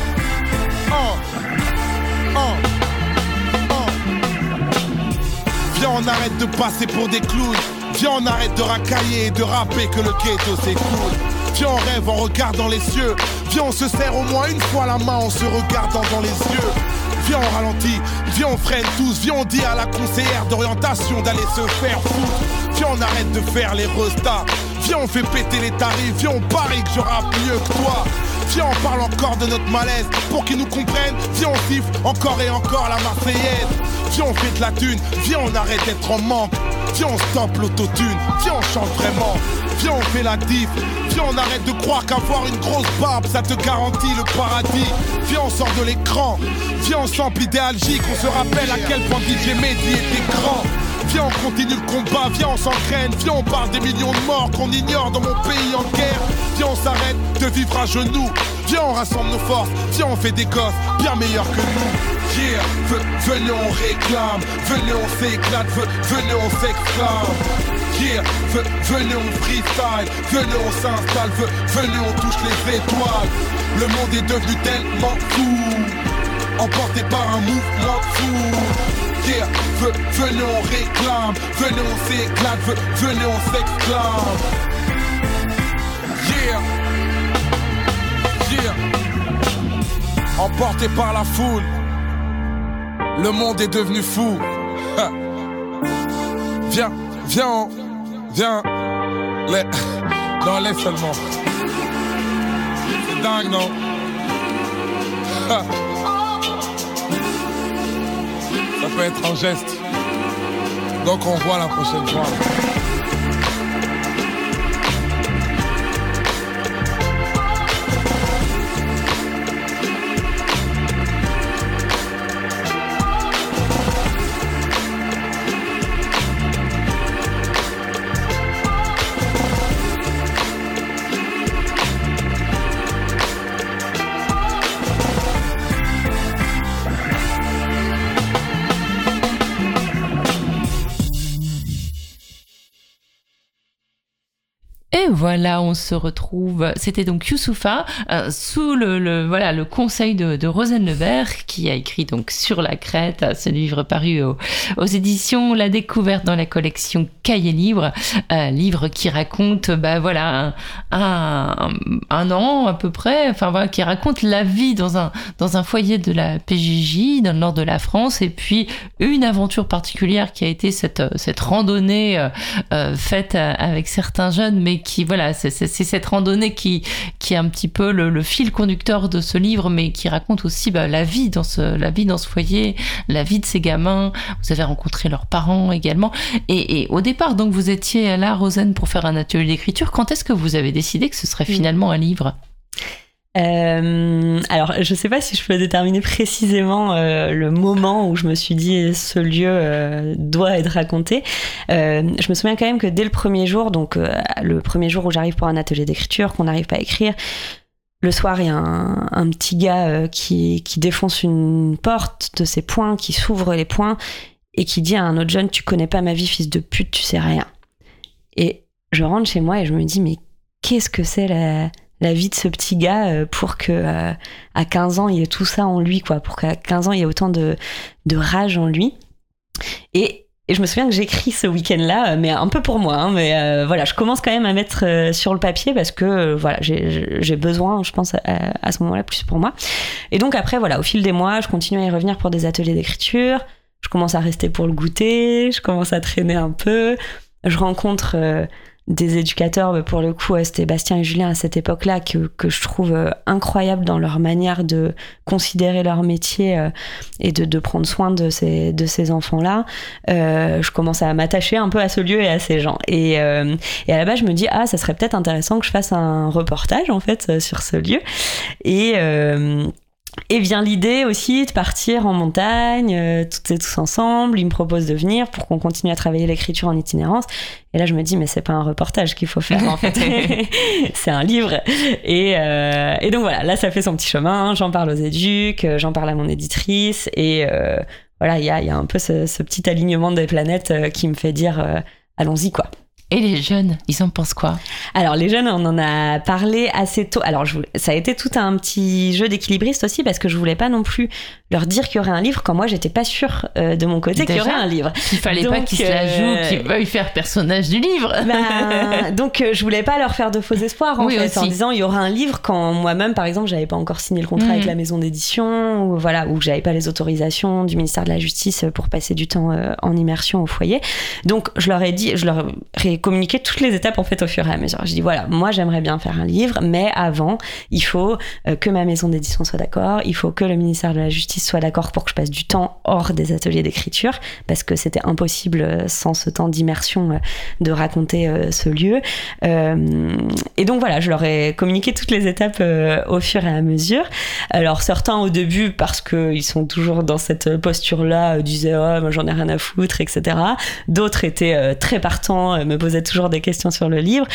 Viens, on arrête de passer pour des clowns. Viens, on arrête de racailler et de rapper que le ghetto s'écoule. Viens, on rêve en regardant les cieux. Viens, on se serre au moins une fois la main en se regardant dans les yeux. Viens, on ralentit, viens, on freine tous, viens, on dit à la conseillère d'orientation d'aller se faire foutre. Viens, on arrête de faire les restats. Viens, on fait péter les tarifs, viens, on parie que je rappe mieux que toi. Viens, on parle encore de notre malaise pour qu'ils nous comprennent. Viens, on siffle encore et encore la Marseillaise. Viens, on fait de la thune, viens, on arrête d'être en manque. Viens, on stoppe l'autotune, viens, on chante vraiment. Viens, on fait la diff. Viens, on arrête de croire qu'avoir une grosse barbe, ça te garantit le paradis. Viens, on sort de l'écran. Viens, on sample idéalgique. On se rappelle à quel point DJ Mehdi était grand. Viens, on continue le combat, viens, on s'entraîne, viens, on parle des millions de morts qu'on ignore dans mon pays en guerre. Viens, on s'arrête de vivre à genoux. Viens, on rassemble nos forces, viens, on fait des gosses bien meilleurs que nous. Yeah, venez, on réclame, venez, on s'éclate, venez, on s'exclame. Yeah, venez on freestyle, venez on s'installe, venez on touche les étoiles. Le monde est devenu tellement fou, emporté par un mouvement fou. Venez on réclame, venez on s'éclate, venez on s'exclame. Yeah, yeah. Emporté par la foule, le monde est devenu fou. Viens, viens, Viens. Les... Non, laisse seulement. C'est dingue, non? Peut être un geste. Donc on voit la prochaine fois. Voilà, on se retrouve. C'était donc Youssoufa euh, sous le, voilà le conseil de, de Rosen Lebert qui a écrit donc sur la crête ce livre paru aux, éditions La Découverte dans la collection Cahiers Libre, un livre qui raconte bah voilà un, an à peu près, enfin qui raconte la vie dans un foyer de la PJJ dans le nord de la France. Et puis une aventure particulière qui a été cette randonnée euh, euh, faite avec certains jeunes mais qui voilà, c'est cette randonnée qui qui est un petit peu le, fil conducteur de ce livre, mais qui raconte aussi bah, la vie dans ce la vie dans ce foyer, la vie de ces gamins. Vous avez rencontré leurs parents également, et, au départ donc vous étiez là, Rosen, pour faire un atelier d'écriture. Quand est-ce que vous avez décidé que ce serait finalement un livre? Euh, alors, je sais pas si je peux déterminer précisément euh, le moment où je me suis dit ce lieu euh, doit être raconté. Je me souviens quand même que dès le premier jour, donc le premier jour où j'arrive pour un atelier d'écriture, qu'on n'arrive pas à écrire, le soir, il y a un, un petit gars qui, qui défonce une porte de ses poings, qui s'ouvre les poings et qui dit à un autre jeune Tu connais pas ma vie, fils de pute, tu sais rien. Et je rentre chez moi et je me dis Mais qu'est-ce que c'est la la vie de ce petit gars euh, pour que euh, à 15 ans il ait tout ça en lui quoi pour qu'à 15 ans il y ait autant de, de rage en lui et, je me souviens que j'écris ce week-end-là, mais un peu pour moi. Hein, mais euh, voilà, je commence quand même à mettre sur le papier parce que voilà, j'ai besoin, je pense, à, ce moment-là, plus pour moi. Et donc après, voilà, au fil des mois, je continue à y revenir pour des ateliers d'écriture. Je commence à rester pour le goûter. Je commence à traîner un peu. Je rencontre des éducateurs, pour le coup, c'était Bastien et Julien à cette époque-là, que, que, je trouve euh, incroyable dans leur manière de considérer leur métier euh, et de, de, prendre soin de ces, de ces enfants-là. Euh, je commence à m'attacher un peu à ce lieu et à ces gens. Et, euh, et à la base, je me dis, ah, ça serait peut-être intéressant que je fasse un reportage, en fait, sur ce lieu. Et et vient l'idée aussi de partir en montagne, euh, toutes et tous ensemble. Ils me proposent de venir pour qu'on continue à travailler l'écriture en itinérance. Et là, je me dis, mais c'est pas un reportage qu'il faut faire, en fait. c'est un livre. Et, euh, et, donc voilà, là, ça fait son petit chemin. J'en parle aux éduques, euh, j'en parle à mon éditrice. Et euh, voilà, il y a, y a, un peu ce, ce, petit alignement des planètes qui me fait dire, allons-y, quoi. Et les jeunes, ils en pensent quoi? Alors les jeunes, on en a parlé assez tôt. Alors je ça a été tout un petit jeu d'équilibriste aussi parce que je voulais pas non plus leur dire qu'il y aurait un livre quand moi j'étais pas sûre euh, de mon côté qu'il y aurait un livre. Il fallait pas qu'ils se la jouent, euh, qu'ils veuillent faire personnage du livre. Bah, donc euh, je voulais pas leur faire de faux espoirs en fait en disant il y aura un livre quand moi-même par exemple j'avais pas encore signé le contrat avec mm. la maison d'édition ou voilà ou j'avais pas les autorisations du ministère de la Justice pour passer du temps en immersion au foyer. Donc je leur ai dit, je leur ai communiqué toutes les étapes en fait au fur et à mesure. Je dis voilà moi j'aimerais bien faire un livre mais avant il faut que ma maison d'édition soit d'accord, il faut que le ministère de la Justice soit d'accord pour que je passe du temps hors des ateliers d'écriture, parce que c'était impossible euh, sans ce temps d'immersion euh, de raconter euh, ce lieu. et donc voilà, je leur ai communiqué toutes les étapes au fur et à mesure. Alors certains au début, parce qu'ils sont toujours dans cette posture-là, disaient oh, j'en ai rien à foutre, etc. D'autres étaient très partants, me posaient toujours des questions sur le livre.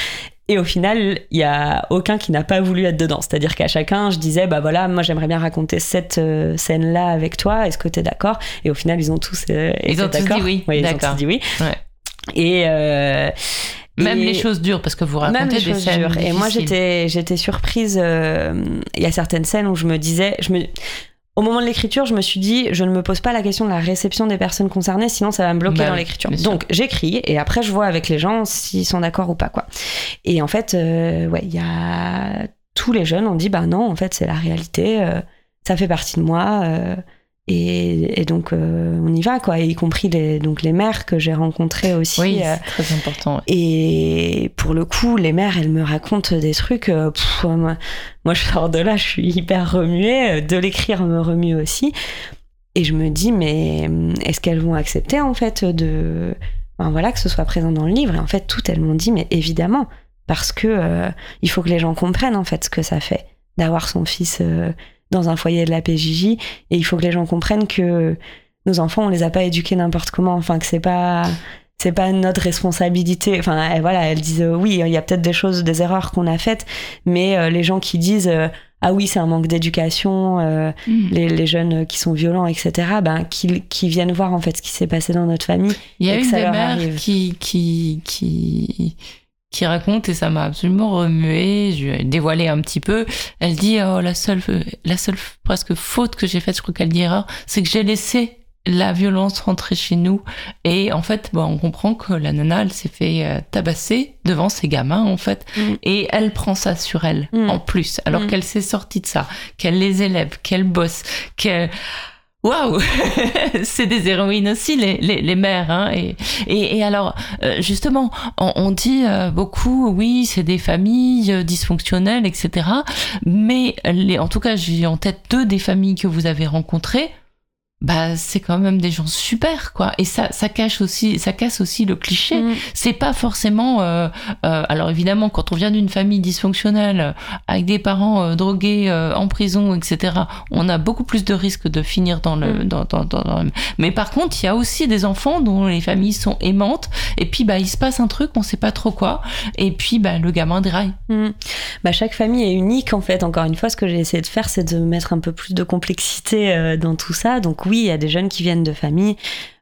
Et au final, il y a aucun qui n'a pas voulu être dedans. C'est-à-dire qu'à chacun, je disais, bah voilà, moi j'aimerais bien raconter cette euh, scène-là avec toi. Est-ce que tu es d'accord? Et au final, ils ont tous euh, ils ont tous dit oui. ils ont tous dit oui. Et euh, même les choses dures, parce que vous racontez des scènes dures. Et moi, j'étais, j'étais surprise. Il y a certaines scènes où je me disais, je me, au moment de l'écriture, je me suis dit, je ne me pose pas la question de la réception des personnes concernées, sinon ça va me bloquer bah dans l'écriture. Donc j'écris et après je vois avec les gens s'ils sont d'accord ou pas quoi. Et en fait, euh, ouais, il y a tous les jeunes ont dit, bah non, en fait c'est la réalité, euh, ça fait partie de moi. Euh, et, donc euh, on y va quoi, y compris les donc les mères que j'ai rencontrées aussi. Oui, euh, très important. Et pour le coup, les mères, elles me racontent des trucs. Euh, moi, moi, je sors de là, je suis hyper remuée. De l'écrire me remue aussi. Et je me dis, mais est-ce qu'elles vont accepter en fait de, ben, voilà, que ce soit présent dans le livre? Et en fait, toutes elles m'ont dit, mais évidemment, parce que il faut que les gens comprennent en fait ce que ça fait d'avoir son fils dans un foyer de la PJJ et il faut que les gens comprennent que nos enfants on les a pas éduqués n'importe comment. Enfin que c'est pas c'est pas notre responsabilité. Enfin voilà elles disent euh, oui il y a peut-être des choses des erreurs qu'on a faites mais euh, les gens qui disent euh, ah oui c'est un manque d'éducation mm. les, les, jeunes qui sont violents etc ben qui, qui viennent voir en fait ce qui s'est passé dans notre famille il y a une des mères qui qui qui qui raconte et ça m'a absolument remué. Je vais dévoiler un petit peu. Elle dit oh la seule la seule presque faute que j'ai faite, je crois qu'elle dit erreur, c'est que j'ai laissé la violence rentrer chez nous et en fait bon, on comprend que la nana elle s'est fait euh, tabasser devant ses gamins en fait Mm. et elle prend ça sur elle Mm. en plus alors Mm. qu'elle s'est sortie de ça qu'elle les élève qu'elle bosse qu'elle Waouh C'est des héroïnes aussi, les, les, les mères. Hein, et, et, et alors, euh, justement, on, on dit euh, beaucoup, oui, c'est des familles euh, dysfonctionnelles, etc. Mais les, en tout cas, j'ai en tête deux des familles que vous avez rencontrées. Bah, c'est quand même des gens super, quoi. Et ça, ça cache aussi, ça casse aussi le cliché. Mm. C'est pas forcément. euh, euh, alors évidemment, quand on vient d'une famille dysfonctionnelle, euh, avec des parents euh, drogués, euh, en prison, etc., on a beaucoup plus de risques de finir dans le. Mm. Dans, dans, dans, Mais par contre, il y a aussi des enfants dont les familles sont aimantes, et puis bah il se passe un truc, on sait pas trop quoi, et puis bah le gamin déraille. Mm. Bah, chaque famille est unique en fait. Encore une fois, ce que j'ai essayé de faire, c'est de mettre un peu plus de complexité euh, dans tout ça. Donc oui, il y a des jeunes qui viennent de familles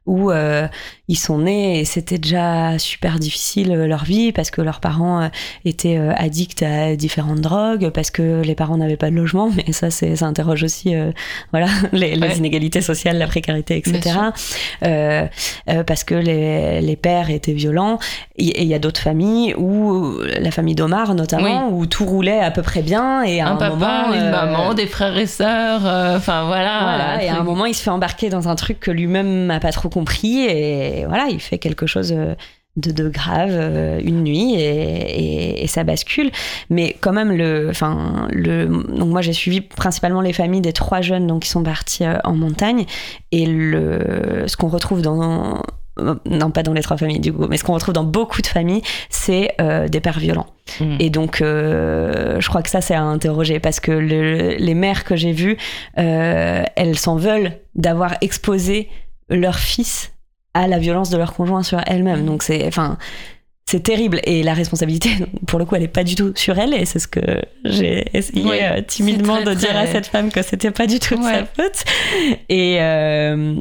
où euh, ils sont nés et c'était déjà super difficile euh, leur vie parce que leurs parents euh, étaient euh, addicts à différentes drogues, parce que les parents n'avaient pas de logement, mais ça, c'est, ça interroge aussi euh, voilà, les, les Ouais. inégalités sociales, la précarité, etc. Euh, euh, parce que les, les pères étaient violents. Et il y a d'autres familles où, la famille d'Omar notamment, où tout roulait à peu près bien et à un, un, papa, moment, une maman, des frères et sœurs, euh, enfin voilà. voilà, et à un moment, il se fait embarquer dans un truc que lui-même n'a pas trop compris, et voilà, il fait quelque chose euh, de, de grave euh, une nuit, et, et- et ça bascule. Mais quand même, le, enfin, le, donc moi, j'ai suivi principalement les familles des trois jeunes donc, qui sont partis euh, en montagne, et le, ce qu'on retrouve dans non pas dans les trois familles du coup, mais ce qu'on retrouve dans beaucoup de familles, c'est euh, des pères violents. Mm. Et donc, je crois que ça, c'est à interroger parce que le- les mères que j'ai vues, elles s'en veulent d'avoir exposé leur fils à la violence de leur conjoint sur elles-mêmes. Donc, c'est, enfin, c'est terrible. Et la responsabilité, pour le coup, elle est pas du tout sur elle. Et c'est ce que j'ai essayé euh, timidement très, de dire très- à cette femme que c'était pas du tout de Ouais. sa faute. Et euh,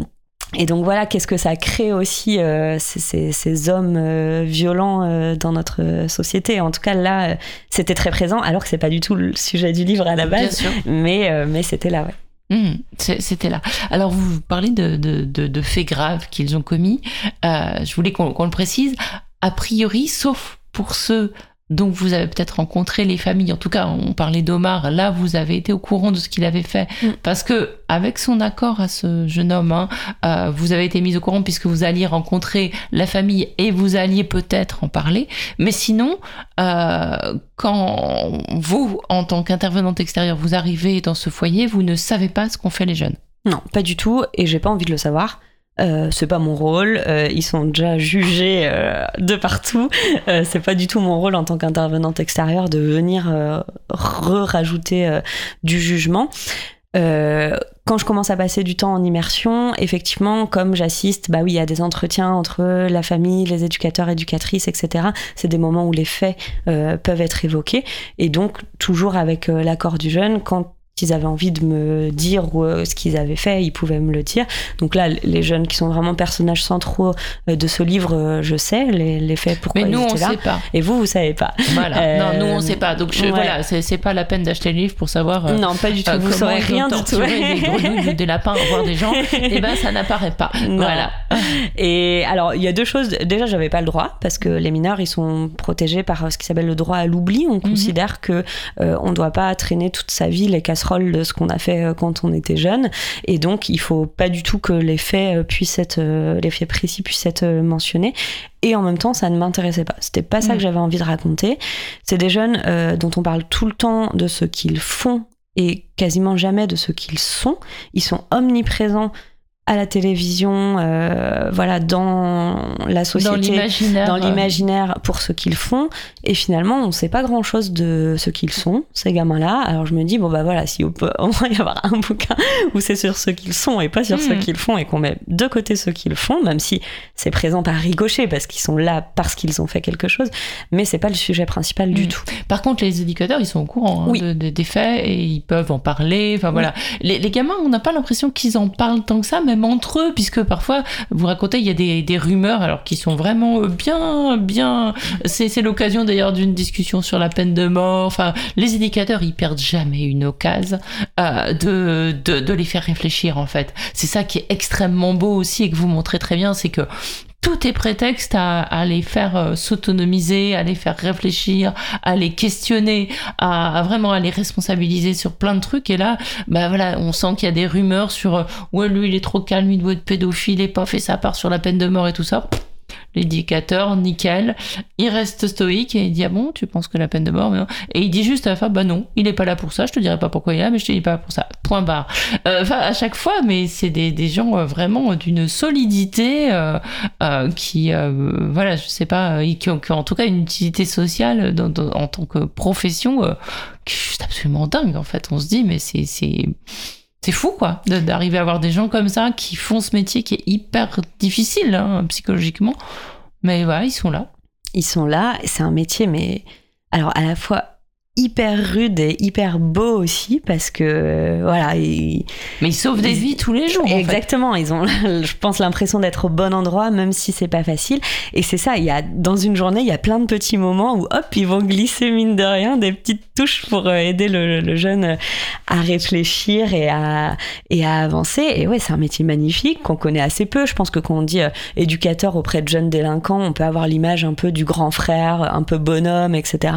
et donc voilà, qu'est-ce que ça crée aussi euh, ces, ces- ces hommes euh, violents euh, dans notre société? En tout cas, là, c'était très présent, alors que c'est pas du tout le sujet du livre à la Bien base, sûr. mais, mais c'était là, ouais. C'est- C'était là. Alors, vous parlez de, faits graves qu'ils ont commis. Euh, je voulais qu'on le précise. A priori, sauf pour ceux dont vous avez peut-être rencontré les familles, en tout cas, on parlait d'Omar, là, vous avez été au courant de ce qu'il avait fait. Mm. Parce que, avec son accord à ce jeune homme, hein, euh, vous avez été mis au courant puisque vous alliez rencontrer la famille et vous alliez peut-être en parler. Mais sinon, euh, quand vous, en tant qu'intervenante extérieure, vous arrivez dans ce foyer, vous ne savez pas ce qu'ont fait les jeunes. Non, pas du tout, et j'ai pas envie de le savoir. Euh, c'est pas mon rôle, euh, ils sont déjà jugés euh, de partout. Euh, c'est pas du tout mon rôle en tant qu'intervenante extérieure de venir euh, re-rajouter euh, du jugement. Quand je commence à passer du temps en immersion, effectivement, comme j'assiste, bah oui, a des entretiens entre la famille, les éducateurs, éducatrices, etc. C'est des moments où les faits peuvent être évoqués, et donc toujours avec l'accord du jeune, quand ils avaient envie de me dire euh, ce qu'ils avaient fait, ils pouvaient me le dire. Donc là, les jeunes qui sont vraiment personnages centraux euh, de ce livre, euh, je sais les, les faits, pourquoi Mais nous, on étaient ne là. sait pas. Et vous, vous savez pas. Voilà. Non, nous, on ne sait pas. Donc, je- ouais. voilà, c'est pas la peine d'acheter le livre pour savoir. non, pas du tout. vous comment saurez rien du tout. des grenouilles ou des lapins, voire des gens. Eh ben, ça n'apparaît pas. Non. Voilà. Et alors, il y a deux choses. Déjà, j'avais pas le droit parce que les mineurs, ils sont protégés par ce qui s'appelle le droit à l'oubli. On considère que on doit pas traîner toute sa vie les casseroles de ce qu'on a fait euh, quand on était jeune. Et donc, il faut pas du tout que les faits euh, puissent être, euh, les faits précis puissent être mentionnés. Et en même temps, ça ne m'intéressait pas. C'était pas ça Mhm. que j'avais envie de raconter. C'est des jeunes euh, dont on parle tout le temps de ce qu'ils font et quasiment jamais de ce qu'ils sont. Ils sont omniprésents à la télévision, euh, voilà, dans la Dans société, l'imaginaire. dans l'imaginaire pour ce qu'ils font. Et finalement, on ne sait pas grand-chose de ce qu'ils sont, ces gamins-là. Alors je me dis, bon bah voilà, si on peut au moins y avoir un bouquin où c'est sur ce qu'ils sont et pas sur ce Mhm. qu'ils font, et qu'on met de côté ce qu'ils font, même si c'est présent par ricochet, parce qu'ils sont là parce qu'ils ont fait quelque chose, mais c'est pas le sujet principal du Mhm. tout. Par contre, les éducateurs, ils sont au courant hein, Oui. de- de- des faits et ils peuvent en parler. Enfin voilà. Les, les gamins, on n'a pas l'impression qu'ils en parlent tant que ça, même entre eux, puisque parfois, vous racontez, il y a des, des rumeurs, alors qui sont vraiment bien, bien. C'est l'occasion d'ailleurs d'une discussion sur la peine de mort. Enfin, les éducateurs, ils perdent jamais une occasion euh, de, de, de les faire réfléchir, en fait. C'est ça qui est extrêmement beau aussi et que vous montrez très bien, c'est que tout est prétexte à, les faire euh, s'autonomiser, à les faire réfléchir, à les questionner, à, vraiment à les responsabiliser sur plein de trucs. Et là, bah voilà, on sent qu'il y a des rumeurs sur euh, ouais lui il est trop calme, il doit être pédophile et pas fait ça part sur la peine de mort et tout ça l'éducateur, nickel. Il reste stoïque et il dit Ah bon, tu penses que la peine de mort Et il dit juste à la fin Bah non, il est pas là pour ça, je te dirai pas pourquoi il est là, mais je te dis pas pour ça. Point barre. Euh, enfin, à chaque fois, mais c'est des, des, gens euh, vraiment d'une solidité euh, qui, voilà, je sais pas, qui ont, en tout cas une utilité sociale en tant que profession qui est juste absolument dingue en fait. On se dit Mais c'est c'est fou quoi d'arriver à avoir des gens comme ça qui font ce métier qui est hyper difficile hein, psychologiquement. Mais voilà ils sont là. Ils sont là c'est un métier mais alors à la fois hyper rude et hyper beau aussi parce que voilà mais ils sauvent des vies tous les jours exactement ils ont je pense l'impression d'être au bon endroit même si c'est pas facile. Et c'est ça il y a dans une journée il y a plein de petits moments où hop ils vont glisser mine de rien des petites touches pour euh, aider le, jeune à réfléchir et à et à avancer. Et ouais c'est un métier magnifique qu'on connaît assez peu. Je pense que quand on dit euh, éducateur auprès de jeunes délinquants on peut avoir l'image un peu du grand frère un peu bonhomme etc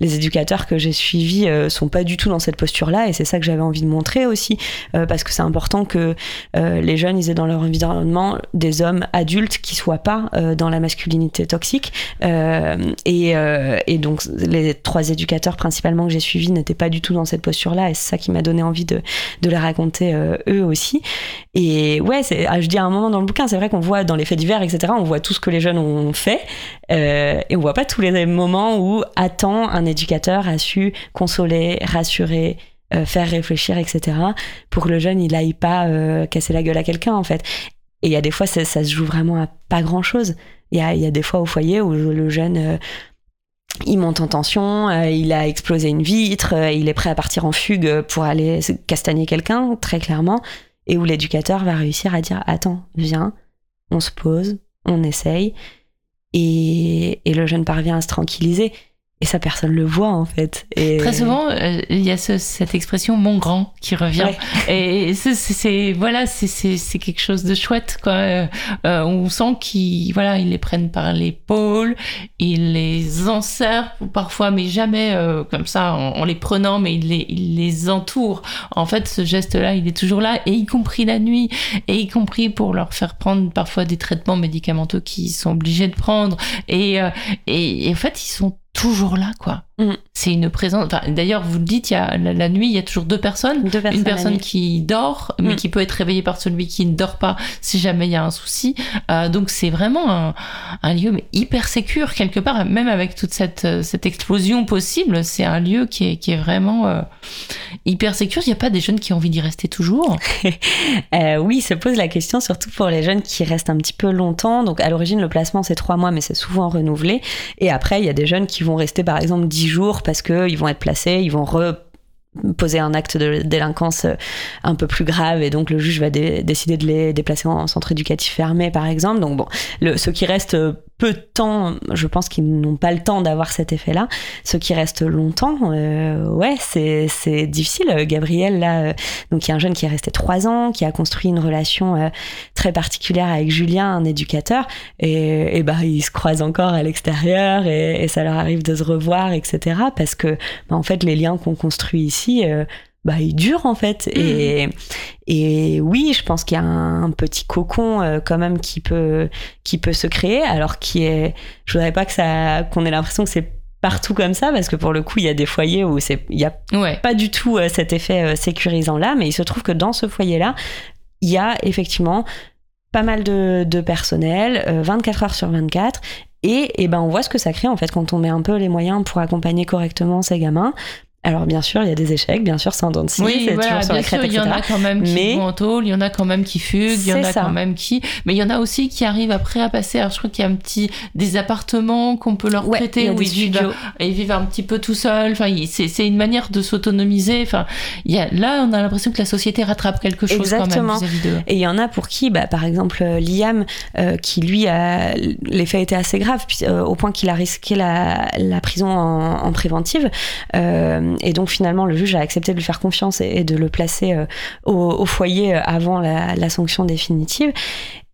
les éducateurs que j'ai suivis euh, sont pas du tout dans cette posture-là, et c'est ça que j'avais envie de montrer aussi, euh, parce que c'est important que euh, les jeunes aient dans leur environnement des hommes adultes qui soient pas dans la masculinité toxique. Et, et, donc les trois éducateurs principalement que j'ai suivis n'étaient pas du tout dans cette posture-là, et c'est ça qui m'a donné envie de, de les raconter eux aussi. Et ouais, ah, je dis à un moment dans le bouquin, c'est vrai qu'on voit dans les faits divers, etc., on voit tout ce que les jeunes ont fait, et on voit pas tous les moments où attend un éducateur consoler, rassurer, euh, faire réfléchir, etc. pour que le jeune il aille pas euh, casser la gueule à quelqu'un en fait. Et il y a des fois ça, se joue vraiment à pas grand chose. Il y a, y a, des fois au foyer où le jeune euh, il monte en tension, il a explosé une vitre, il est prêt à partir en fugue pour aller castagner quelqu'un, très clairement, et où l'éducateur va réussir à dire Attends, viens, on se pose, on essaye, et, et le jeune parvient à se tranquilliser et ça personne le voit en fait. Et... Très souvent, euh, il y a cette expression mon grand qui revient. Et c'est voilà, c'est quelque chose de chouette quoi. Euh, euh, on sent qu'ils voilà, ils les prennent par l'épaule, ils les enserrent parfois, mais jamais comme ça en, les prenant, mais ils les, ils les entourent. En fait, ce geste-là, il est toujours là, et y compris la nuit, et y compris pour leur faire prendre parfois des traitements médicamenteux qu'ils sont obligés de prendre. Et, et, et en fait, ils sont toujours là, quoi. Mm. C'est une présence. D'ailleurs, vous le dites, il y a, la, nuit, il y a toujours deux personnes. une personne qui dort, mais mm. qui peut être réveillée par celui qui ne dort pas si jamais il y a un souci. Euh, donc, c'est vraiment un, lieu mais hyper sécure, quelque part, même avec toute cette, euh, cette explosion possible. C'est un lieu qui est, qui est vraiment euh, hyper sécure. Il n'y a pas des jeunes qui ont envie d'y rester toujours? Oui, se pose la question, surtout pour les jeunes qui restent un petit peu longtemps. Donc, à l'origine, le placement, c'est trois mois, mais c'est souvent renouvelé. Et après, il y a des jeunes qui vont rester, par exemple, dix jours parce qu'ils vont être placés, ils vont reposer un acte de délinquance euh, un peu plus grave et donc le juge va décider de les déplacer en centre éducatif fermé par exemple. Donc bon, le, ceux qui restent peu de temps, je pense qu'ils n'ont pas le temps d'avoir cet effet-là. Ceux qui restent longtemps, euh, ouais, c'est, c'est difficile. Gabriel, là, euh, donc il y a un jeune qui est resté trois ans, qui a construit une relation euh, très particulière avec Julien, un éducateur, et, et bah ils se croisent encore à l'extérieur et, et, ça leur arrive de se revoir, etc. Parce que, bah, en fait, les liens qu'on construit ici, bah, il dure en fait. Et, mm. et oui, je pense qu'il y a un, petit cocon euh, quand même qui peut, qui peut se créer, alors qui est. Je voudrais pas que ça, qu'on ait l'impression que c'est partout comme ça parce que pour le coup il y a des foyers où c'est il y a pas du tout euh, cet effet euh, sécurisant là mais il se trouve que dans ce foyer là il y a effectivement pas mal de, de personnel 24 heures sur 24 et, et ben on voit ce que ça crée en fait quand on met un peu les moyens pour accompagner correctement ces gamins Alors bien sûr, il y a des échecs, bien sûr, c'est un dents de scie, Oui, c'est voilà, toujours sur la sûr, crête, il y en a quand même qui Mais- vont en tôle, il y en a quand même qui fuguent, il y en a ça. quand même qui. Mais il y en a aussi qui arrivent après à passer. Alors je crois qu'il y a un petit des appartements qu'on peut leur Ouais, prêter où ils vivent, ils vivent un petit peu tout seuls. Enfin, c'est une manière de s'autonomiser. Enfin, il y a là, on a l'impression que la société rattrape quelque chose quand Exactement. même vis-à-vis d'eux. Et il y en a pour qui, bah, par exemple, euh, Liam, euh, qui lui a. Les faits étaient assez graves, puis, euh, au point qu'il a risqué la, la prison en, en préventive. Euh, et donc, finalement, le juge a accepté de lui faire confiance et, de le placer euh, au, foyer euh, avant la, sanction définitive.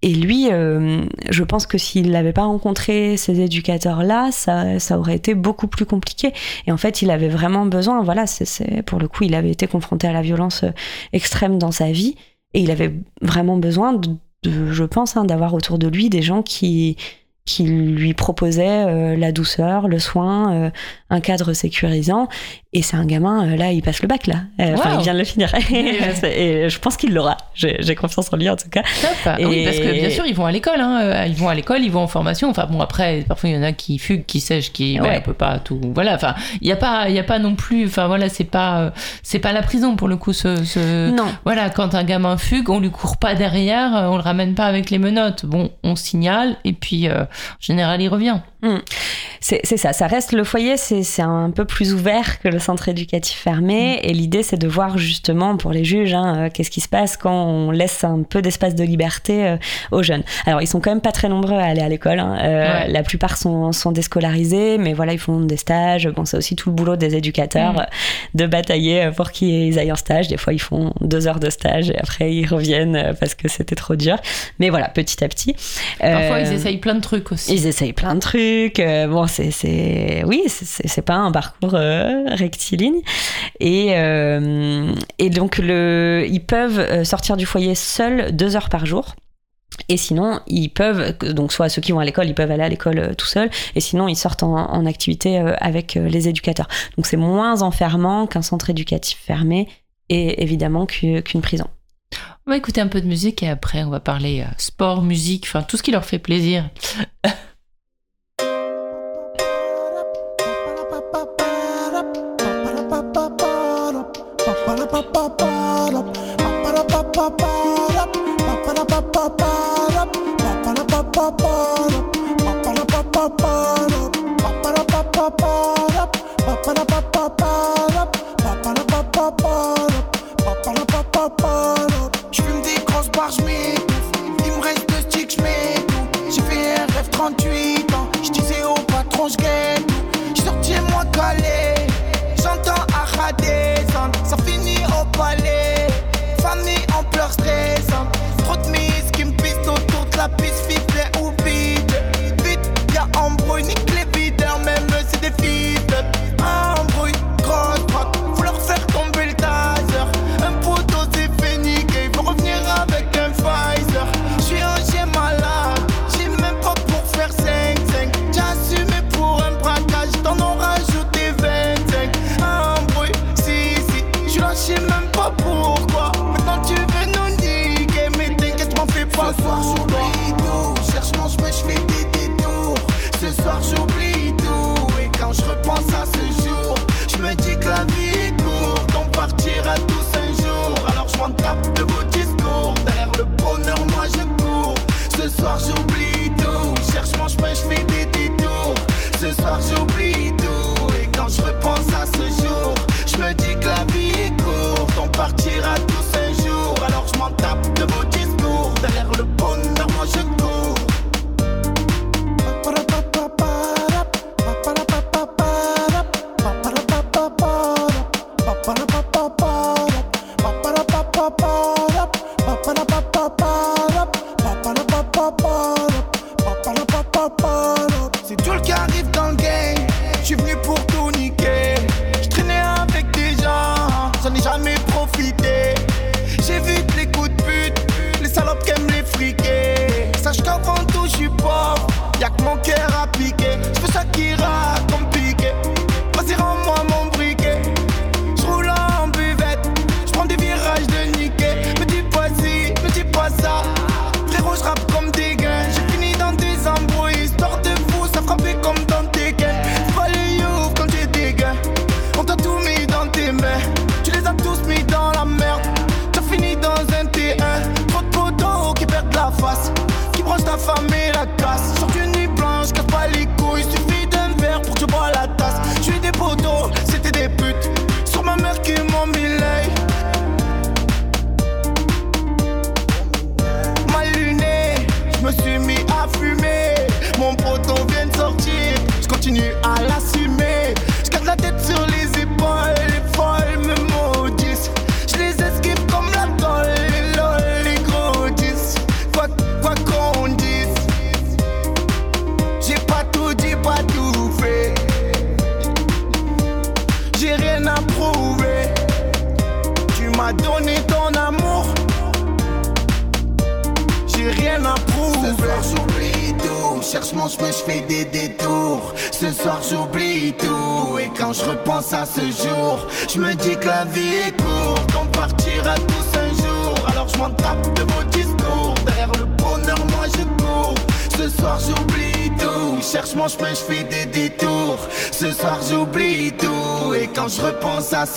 Et lui, euh, je pense que s'il n'avait pas rencontré ces éducateurs-là, ça, ça aurait été beaucoup plus compliqué. Et en fait, il avait vraiment besoin, voilà, c'est, pour le coup, il avait été confronté à la violence extrême dans sa vie. Et il avait vraiment besoin, je pense, hein, d'avoir autour de lui des gens qui, qui lui proposaient la douceur, le soin, un cadre sécurisant. Et c'est un gamin, euh, là, il passe le bac, là. Euh, Enfin, Wow. il vient de le finir. et je pense qu'il l'aura. J'ai, confiance en lui, en tout cas. Top. Ah Oui, parce que bien sûr, ils vont à l'école. Hein. Euh, Ils vont à l'école, ils vont en formation. Enfin bon, après, parfois il y en a qui fuguent, qui sèchent, qui ouais, Ouais. on peut pas tout. Voilà. Enfin, il y a pas, y a pas non plus. Enfin voilà, c'est pas, c'est pas la prison pour le coup. Ce, ce- Non. Voilà, quand un gamin fugue, on lui court pas derrière, on le ramène pas avec les menottes. Bon, on signale et puis euh, en général il revient. C'est c'est ça, ça reste le foyer, c'est un peu plus ouvert que le centre éducatif fermé. Et l'idée, c'est de voir justement pour les juges, hein, euh, qu'est-ce qui se passe quand on laisse un peu d'espace de liberté euh, aux jeunes. Alors, ils sont quand même pas très nombreux à aller à l'école. hein. Euh, Ouais. La plupart sont, sont déscolarisés, mais voilà, ils font des stages. Bon, c'est aussi tout le boulot des éducateurs Mm. euh, de batailler pour qu'ils aillent en stage. Des fois, ils font deux heures de stage et après, ils reviennent parce que c'était trop dur. Mais voilà, petit à petit. Parfois ils essayent plein de trucs aussi. ils essayent plein de trucs. Euh, bon, c'est, oui, c'est- pas un parcours euh, rectiligne. Et, euh, et donc, le, ils peuvent sortir du foyer seuls deux heures par jour. Et sinon, ils peuvent, donc soit ceux qui vont à l'école, ils peuvent aller à l'école tout seuls, et sinon ils sortent en, activité avec les éducateurs. Donc c'est moins enfermant qu'un centre éducatif fermé, et évidemment qu'u- qu'une prison. On va écouter un peu de musique et après on va parler sport, musique, enfin tout ce qui leur fait plaisir. talk je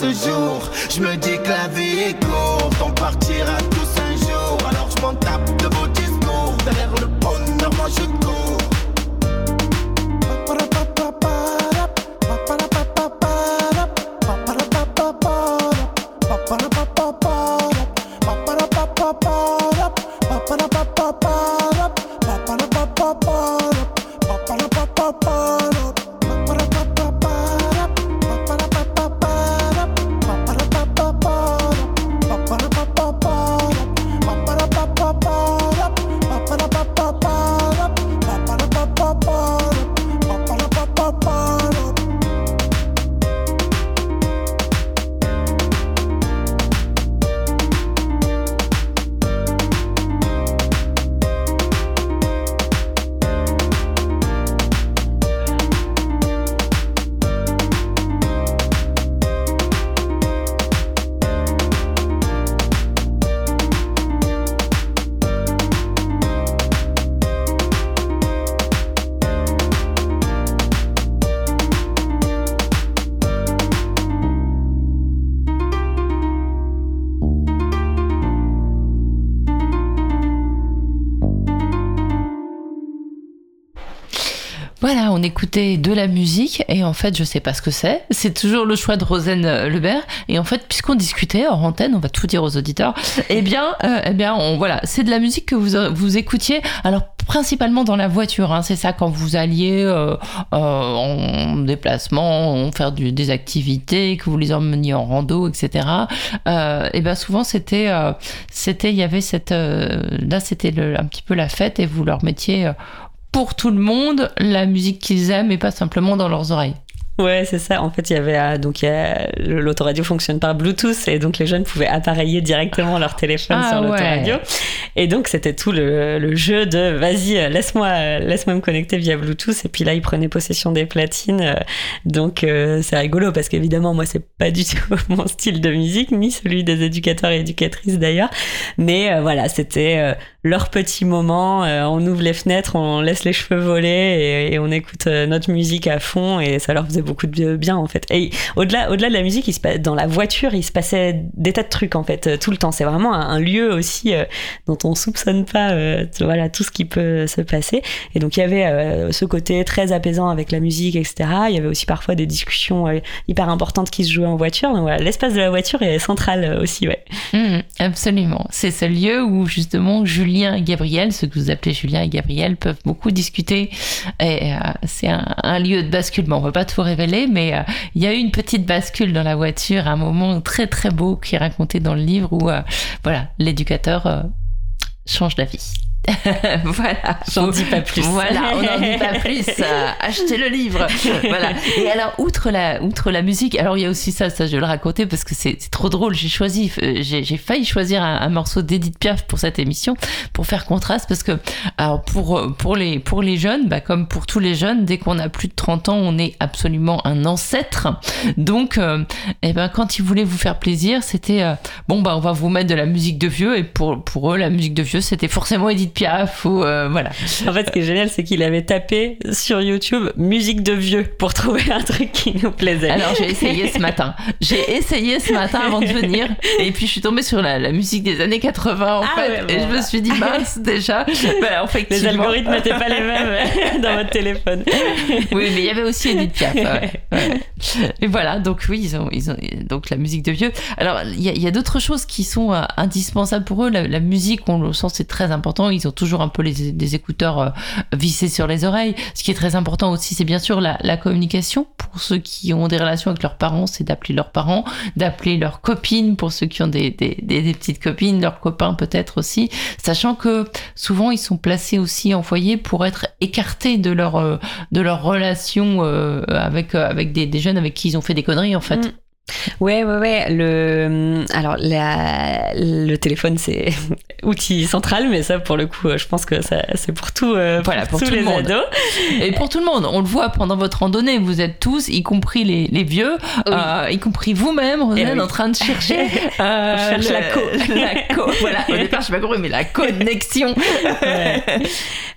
messages De la musique et en fait, je sais pas ce que c'est. C'est toujours le choix de Rosen euh, Lebert. Et en fait, puisqu'on discutait hors antenne, on va tout dire aux auditeurs. Eh bien, euh, eh bien, on, voilà, c'est de la musique que vous vous écoutiez. Alors principalement dans la voiture, hein, c'est ça quand vous alliez euh, euh, en déplacement, faire des activités, que vous les emmeniez en rando, etc. Et ben souvent c'était, c'était, il y avait cette, là c'était un petit peu la fête et vous leur mettiez pour tout le monde la musique qu'ils aiment et pas simplement dans leurs oreilles. Ouais, c'est ça. En fait, il y avait euh, donc l'autoradio fonctionne par Bluetooth et donc les jeunes pouvaient appareiller directement leur téléphone Ah sur ouais. l'autoradio. Et donc c'était tout le, le jeu de vas-y, euh, laisse-moi euh, laisse-moi me connecter via Bluetooth et puis là ils prenaient possession des platines. Donc euh, c'est rigolo parce qu'évidemment moi c'est pas du tout mon style de musique ni celui des éducateurs et éducatrices d'ailleurs. Mais euh, voilà, c'était euh, leur petit moment. euh, on ouvre les fenêtres, on laisse les cheveux voler et, on écoute euh, notre musique à fond et ça leur faisait beaucoup de bien en fait. Et au-delà, au-delà de la musique, il se dans la voiture, il se passait des tas de trucs en fait euh, tout le temps. C'est vraiment un, lieu aussi dont on soupçonne pas voilà tout ce qui peut se passer. Et donc il y avait ce côté très apaisant avec la musique, etc. Il y avait aussi parfois des discussions hyper importantes qui se jouaient en voiture. Donc voilà, l'espace de la voiture est central aussi, ouais. Mhm, absolument. C'est ce lieu où justement Julien et Gabriel, ceux que vous appelez Julien et Gabriel, peuvent beaucoup discuter. Et euh, c'est un, lieu de basculement. On ne va pas tout révéler, mais euh, il y a eu une petite bascule dans la voiture, un moment très très beau qui est raconté dans le livre où euh, voilà l'éducateur change d'avis. voilà. J'en dis pas plus. Voilà, on n'en dit pas plus. Euh, achetez le livre. Voilà. Et alors, outre la, outre la musique, alors il y a aussi ça, ça je vais le raconter parce que c'est trop drôle. J'ai choisi, euh, j'ai j'ai failli choisir un, un morceau d'Edith Piaf pour cette émission pour faire contraste parce que, alors pour pour les pour les jeunes, bah, comme pour tous les jeunes, dès qu'on a plus de 30 ans, on est absolument un ancêtre. Donc, euh, eh ben quand ils voulaient vous faire plaisir, c'était euh, bon bah on va vous mettre de la musique de vieux et pour pour eux la musique de vieux c'était forcément Edith Piaf ou euh, voilà. En fait, ce qui est génial, c'est qu'il avait tapé sur YouTube musique de vieux pour trouver un truc qui nous plaisait. Alors j'ai essayé ce matin. J'ai essayé ce matin avant de venir et puis je suis tombée sur la, la musique des années 80 en Ah fait ouais, bon, et je me suis dit mince déjà. Bah, les effectivement. algorithmes n'étaient pas les mêmes dans votre téléphone. Oui, mais il y avait aussi Edith Piaf. ouais, ouais. Et voilà, donc oui, ils ont, ils ont donc la musique de vieux. Alors il y a, d'autres choses qui sont euh, indispensables pour eux. La, la musique, on le sent, c'est très important. Ils ont toujours un peu les, des écouteurs euh, vissés sur les oreilles. Ce qui est très important aussi, c'est bien sûr la, communication. Pour ceux qui ont des relations avec leurs parents, c'est d'appeler leurs parents, d'appeler leurs copines. Pour ceux qui ont des, petites copines, leurs copains peut-être aussi. Sachant que souvent ils sont placés aussi en foyer pour être écartés de leur euh, de leur relation euh, avec avec des, des jeunes avec qui ils ont fait des conneries en fait. Mm. Ouais, ouais, ouais. Le, alors, la, le téléphone, c'est outil central, mais ça, pour le coup, je pense que ça, c'est pour tout, euh, Voilà, pour tous tout le monde. ados. Et pour tout le monde, on le voit pendant votre randonnée, vous êtes tous, y compris les, les vieux, euh, y compris vous-même, vous Eh êtes oui. en train de chercher euh, cherche la co. la co- Voilà, au départ, je sais pas compris, mais la connexion. Ouais.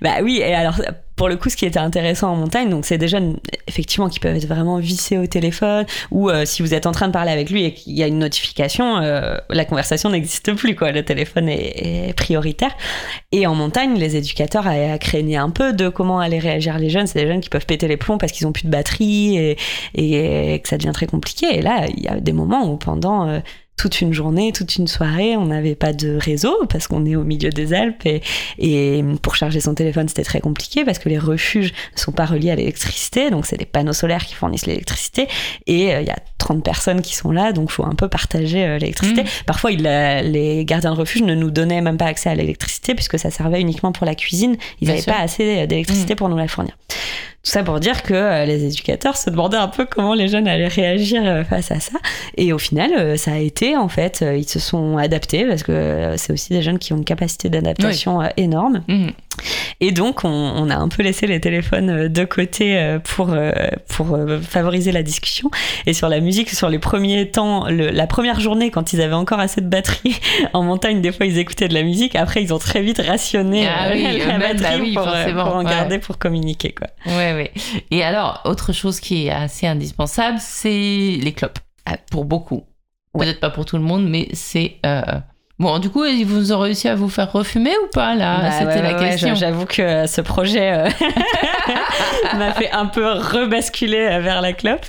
bah oui, et alors pour le coup, ce qui était intéressant en montagne, donc c'est des jeunes effectivement qui peuvent être vraiment vissés au téléphone, ou euh, si vous êtes en train de parler avec lui et qu'il y a une notification, euh, la conversation n'existe plus, quoi. Le téléphone est, prioritaire. Et en montagne, les éducateurs craigné un peu de comment allaient réagir les jeunes. C'est des jeunes qui peuvent péter les plombs parce qu'ils ont plus de batterie et, et que ça devient très compliqué. Et là, il y a des moments où pendant euh, toute une journée, toute une soirée, on n'avait pas de réseau parce qu'on est au milieu des Alpes et, et pour charger son téléphone, c'était très compliqué parce que les refuges ne sont pas reliés à l'électricité, donc c'est des panneaux solaires qui fournissent l'électricité et euh, il y a 30 personnes qui sont là, donc faut un peu partager euh, l'électricité. Mmh. Parfois, il a- les gardiens de refuge ne nous donnaient même pas accès à l'électricité puisque ça servait uniquement pour la cuisine. Ils n'avaient pas assez d'électricité pour nous la fournir. Tout ça pour dire que euh, les éducateurs se demandaient un peu comment les jeunes allaient réagir euh, face à ça. Et au final, euh, ça a été, en fait, ils se sont adaptés parce que c'est aussi des jeunes qui ont une capacité d'adaptation énorme. Mhm. Et donc, on, on a un peu laissé les téléphones euh, de côté euh, pour, euh, pour favoriser la discussion. Et sur la musique, sur les premiers temps, le- la première journée, quand ils avaient encore assez de batterie en montagne, des fois ils écoutaient de la musique. Après, ils ont très vite rationné Ah oui, la batterie bah oui, pour, en ouais. garder, pour communiquer. Quoi. Ouais, ouais. Et alors, autre chose qui est assez indispensable, c'est les clopes. Ah, Pour beaucoup. Peut-être pas pour tout le monde, mais c'est. euh, Bon, du coup, vous ont réussi à vous faire refumer ou pas là? Bah C'était ouais, la ouais, question. J'avoue que ce projet euh, m'a fait un peu rebasculer euh, vers la clope.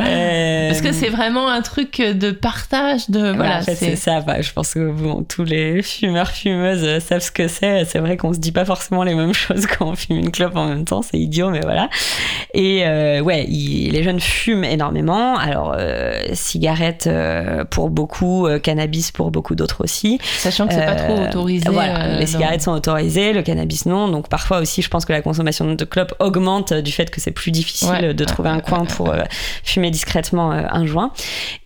Euh, Parce que c'est vraiment un truc de partage de. Voilà, en fait, c'est ça. Bah, je pense que bon, tous les fumeurs, fumeuses euh, savent ce que c'est. C'est vrai qu'on se dit pas forcément les mêmes choses quand on fume une clope en même temps. C'est idiot, mais voilà. Et euh, ouais, il- les jeunes fument énormément. Alors, cigarettes pour beaucoup, cannabis pour beaucoup d'autres aussi. Sachant que c'est pas trop Euh, autorisé. Voilà, euh, les cigarettes sont autorisées, le cannabis non. Donc parfois aussi, je pense que la consommation de clopes augmente euh, du fait que c'est plus difficile Ouais. de trouver un coin pour fumer discrètement un joint.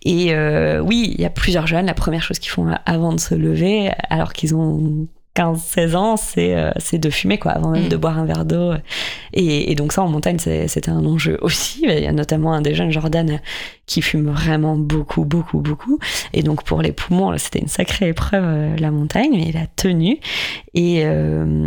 Et oui, il y a plusieurs jeunes. La première chose qu'ils font avant de se lever, alors qu'ils ont 15-16 ans, c'est euh, c'est de fumer, quoi, avant même Mm. de boire un verre d'eau. Et, et donc ça, en montagne, c'est- c'était un enjeu aussi. Il y a notamment un des jeunes, Jordan, qui fume vraiment beaucoup, beaucoup, beaucoup. Et donc pour les poumons, c'était une sacrée épreuve, euh, la montagne, mais il a tenu. Et, euh,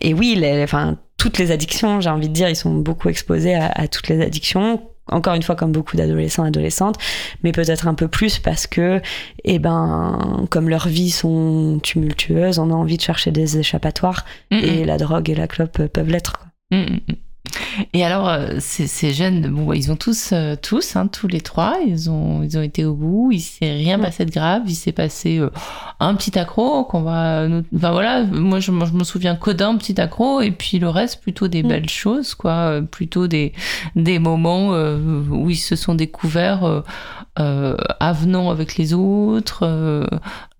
et oui, les- enfin, toutes les addictions, j'ai envie de dire, ils sont beaucoup exposés à, à toutes les addictions. Encore une fois, comme beaucoup d'adolescents, adolescentes, mais peut-être un peu plus parce que, eh ben, comme leurs vies sont tumultueuses, on a envie de chercher des échappatoires et la drogue et la clope peuvent l'être. Et alors, euh, ces, ces jeunes, bon, ils ont tous, euh, tous, hein, tous les trois, ils ont, ils ont été au bout. Il s'est rien passé de grave. Il s'est passé euh, un petit accro qu'on va, nous- enfin voilà, moi je, moi, je me souviens que d'un petit accro et puis le reste plutôt des Mm. belles choses, quoi, plutôt des, des moments où ils se sont découverts avenants avec les autres.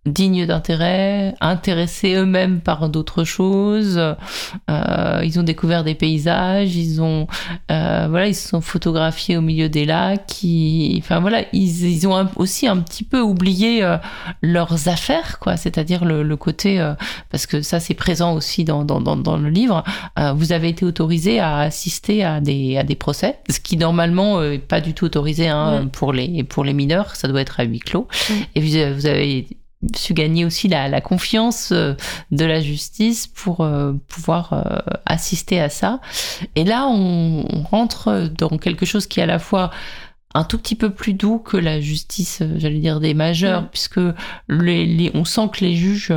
Dignes d'intérêt, intéressés eux-mêmes par d'autres choses. Euh, ils ont découvert des paysages, ils ont, euh, voilà, ils se sont photographiés au milieu des lacs. Ils, enfin voilà, ils, ils ont aussi un petit peu oublié euh, leurs affaires, quoi. C'est-à-dire le, le côté, parce que ça c'est présent aussi dans, dans, dans, dans le livre. vous avez été autorisé à assister à des, à des procès, ce qui normalement est pas du tout autorisé hein, pour les pour les mineurs. Ça doit être à huis clos. Et vous, vous avez su gagner aussi la, la confiance euh, de la justice pour euh, pouvoir euh, assister à ça. Et là, on, on rentre dans quelque chose qui est à la fois un tout petit peu plus doux que la justice, j'allais dire, des majeurs, puisque les, les- on sent que les juges,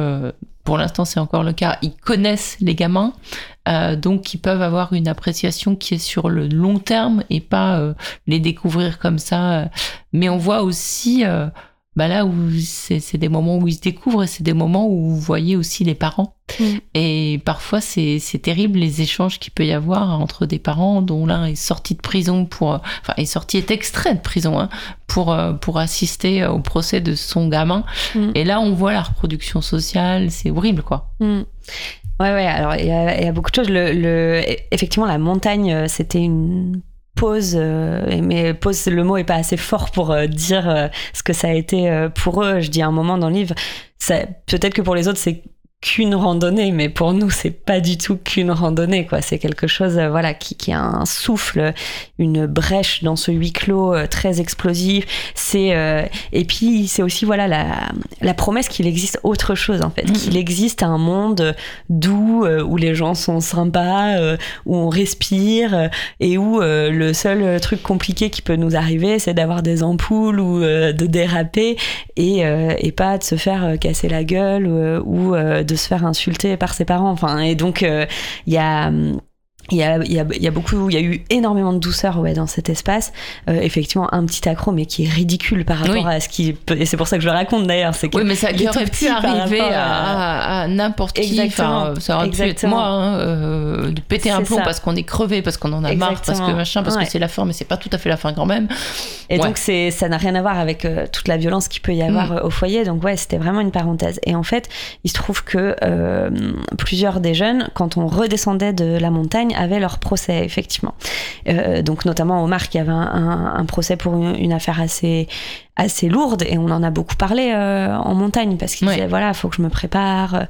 pour l'instant c'est encore le cas, ils connaissent les gamins, euh, donc ils peuvent avoir une appréciation qui est sur le long terme et pas euh, les découvrir comme ça. Mais on voit aussi... euh, bah là où c'est des moments où ils se découvrent et c'est des moments où vous voyez aussi les parents. Mm. Et parfois, c'est c'est terrible les échanges qu'il peut y avoir entre des parents dont l'un est sorti de prison pour. Enfin, est sorti, est extrait de prison hein, pour, euh, pour assister au procès de son gamin. Mm. Et là, on voit la reproduction sociale, c'est horrible quoi. Mm. Ouais, ouais, alors il y, a- il y a beaucoup de choses. Le, le- effectivement, la montagne, euh, c'était une pause, euh, mais pause, le mot est pas assez fort pour euh, dire euh, ce que ça a été pour eux. Je dis à un moment dans le livre, peut-être que pour les autres c'est qu'une randonnée, mais pour nous c'est pas du tout qu'une randonnée, quoi. C'est quelque chose, euh, voilà, qui, qui a un souffle, une brèche dans ce huis clos euh, très explosif. C'est euh, et puis c'est aussi voilà la, la promesse qu'il existe autre chose en fait, Mhm. qu'il existe un monde doux où les gens sont sympas, où on respire et où le seul truc compliqué qui peut nous arriver, c'est d'avoir des ampoules ou de déraper et, et pas de se faire casser la gueule ou de se faire insulter par ses parents. Enfin, et donc euh, il y a hum, il y, a, il, y a, il y a beaucoup, il y a eu énormément de douceur ouais, dans cet espace. Euh, effectivement, un petit accro, mais qui est ridicule par rapport Oui. à ce qui peut. Et c'est pour ça que je le raconte d'ailleurs. C'est Oui, mais ça aurait pu arriver à, à- à n'importe qui. Enfin, ça aurait pu être Exactement. moi, hein, euh, de péter un plomb ça. parce qu'on est crevé, parce qu'on en a marre, parce que machin, parce Ouais. que c'est la fin, mais c'est pas tout à fait la fin quand même. Et Ouais. donc, c'est, ça n'a rien à voir avec euh, toute la violence qu'il peut y avoir Mm. au foyer. Donc, ouais, c'était vraiment une parenthèse. Et en fait, il se trouve que plusieurs des jeunes, quand on redescendait de la montagne, avaient leur procès, effectivement. Euh, donc, notamment Omar, qui avait un, un- un procès pour une, une affaire assez assez lourde et on en a beaucoup parlé euh, en montagne parce qu'il Ouais. disait voilà faut que je me prépare euh,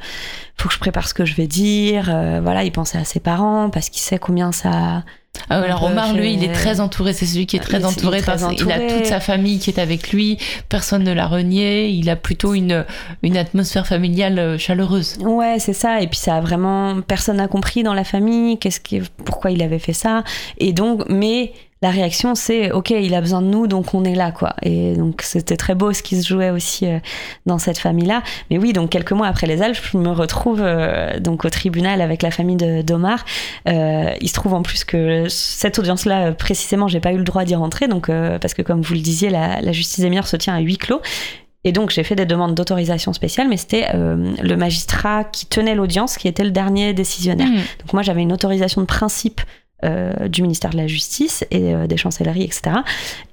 faut que je prépare ce que je vais dire euh, voilà il pensait à ses parents parce qu'il sait combien ça Ah, alors Omar, lui, il est très entouré. C'est celui qui est très Il il est entouré très parce qu'il a entouré. toute sa famille qui est avec lui. Personne ne l'a renié. Il a plutôt une, une atmosphère familiale euh, chaleureuse. Ouais, c'est ça. Et puis ça a vraiment personne n'a compris dans la famille qu'est-ce qui, pourquoi il avait fait ça. Et donc, mais la réaction c'est ok, il a besoin de nous, donc on est là, quoi. Et donc c'était très beau ce qui se jouait aussi euh, dans cette famille-là. Mais oui, donc quelques mois après les Alpes, je me retrouve euh, donc au tribunal avec la famille de d'Omar. Euh, il se trouve en plus que cette audience-là, précisément, j'ai pas eu le droit d'y rentrer, donc parce que comme vous le disiez, la, la justice des mineurs se tient à huis clos. Et donc j'ai fait des demandes d'autorisation spéciale, mais c'était euh, le magistrat qui tenait l'audience qui était le dernier décisionnaire. Mm. Donc moi j'avais une autorisation de principe euh, du ministère de la Justice et euh, des chancelleries, etc.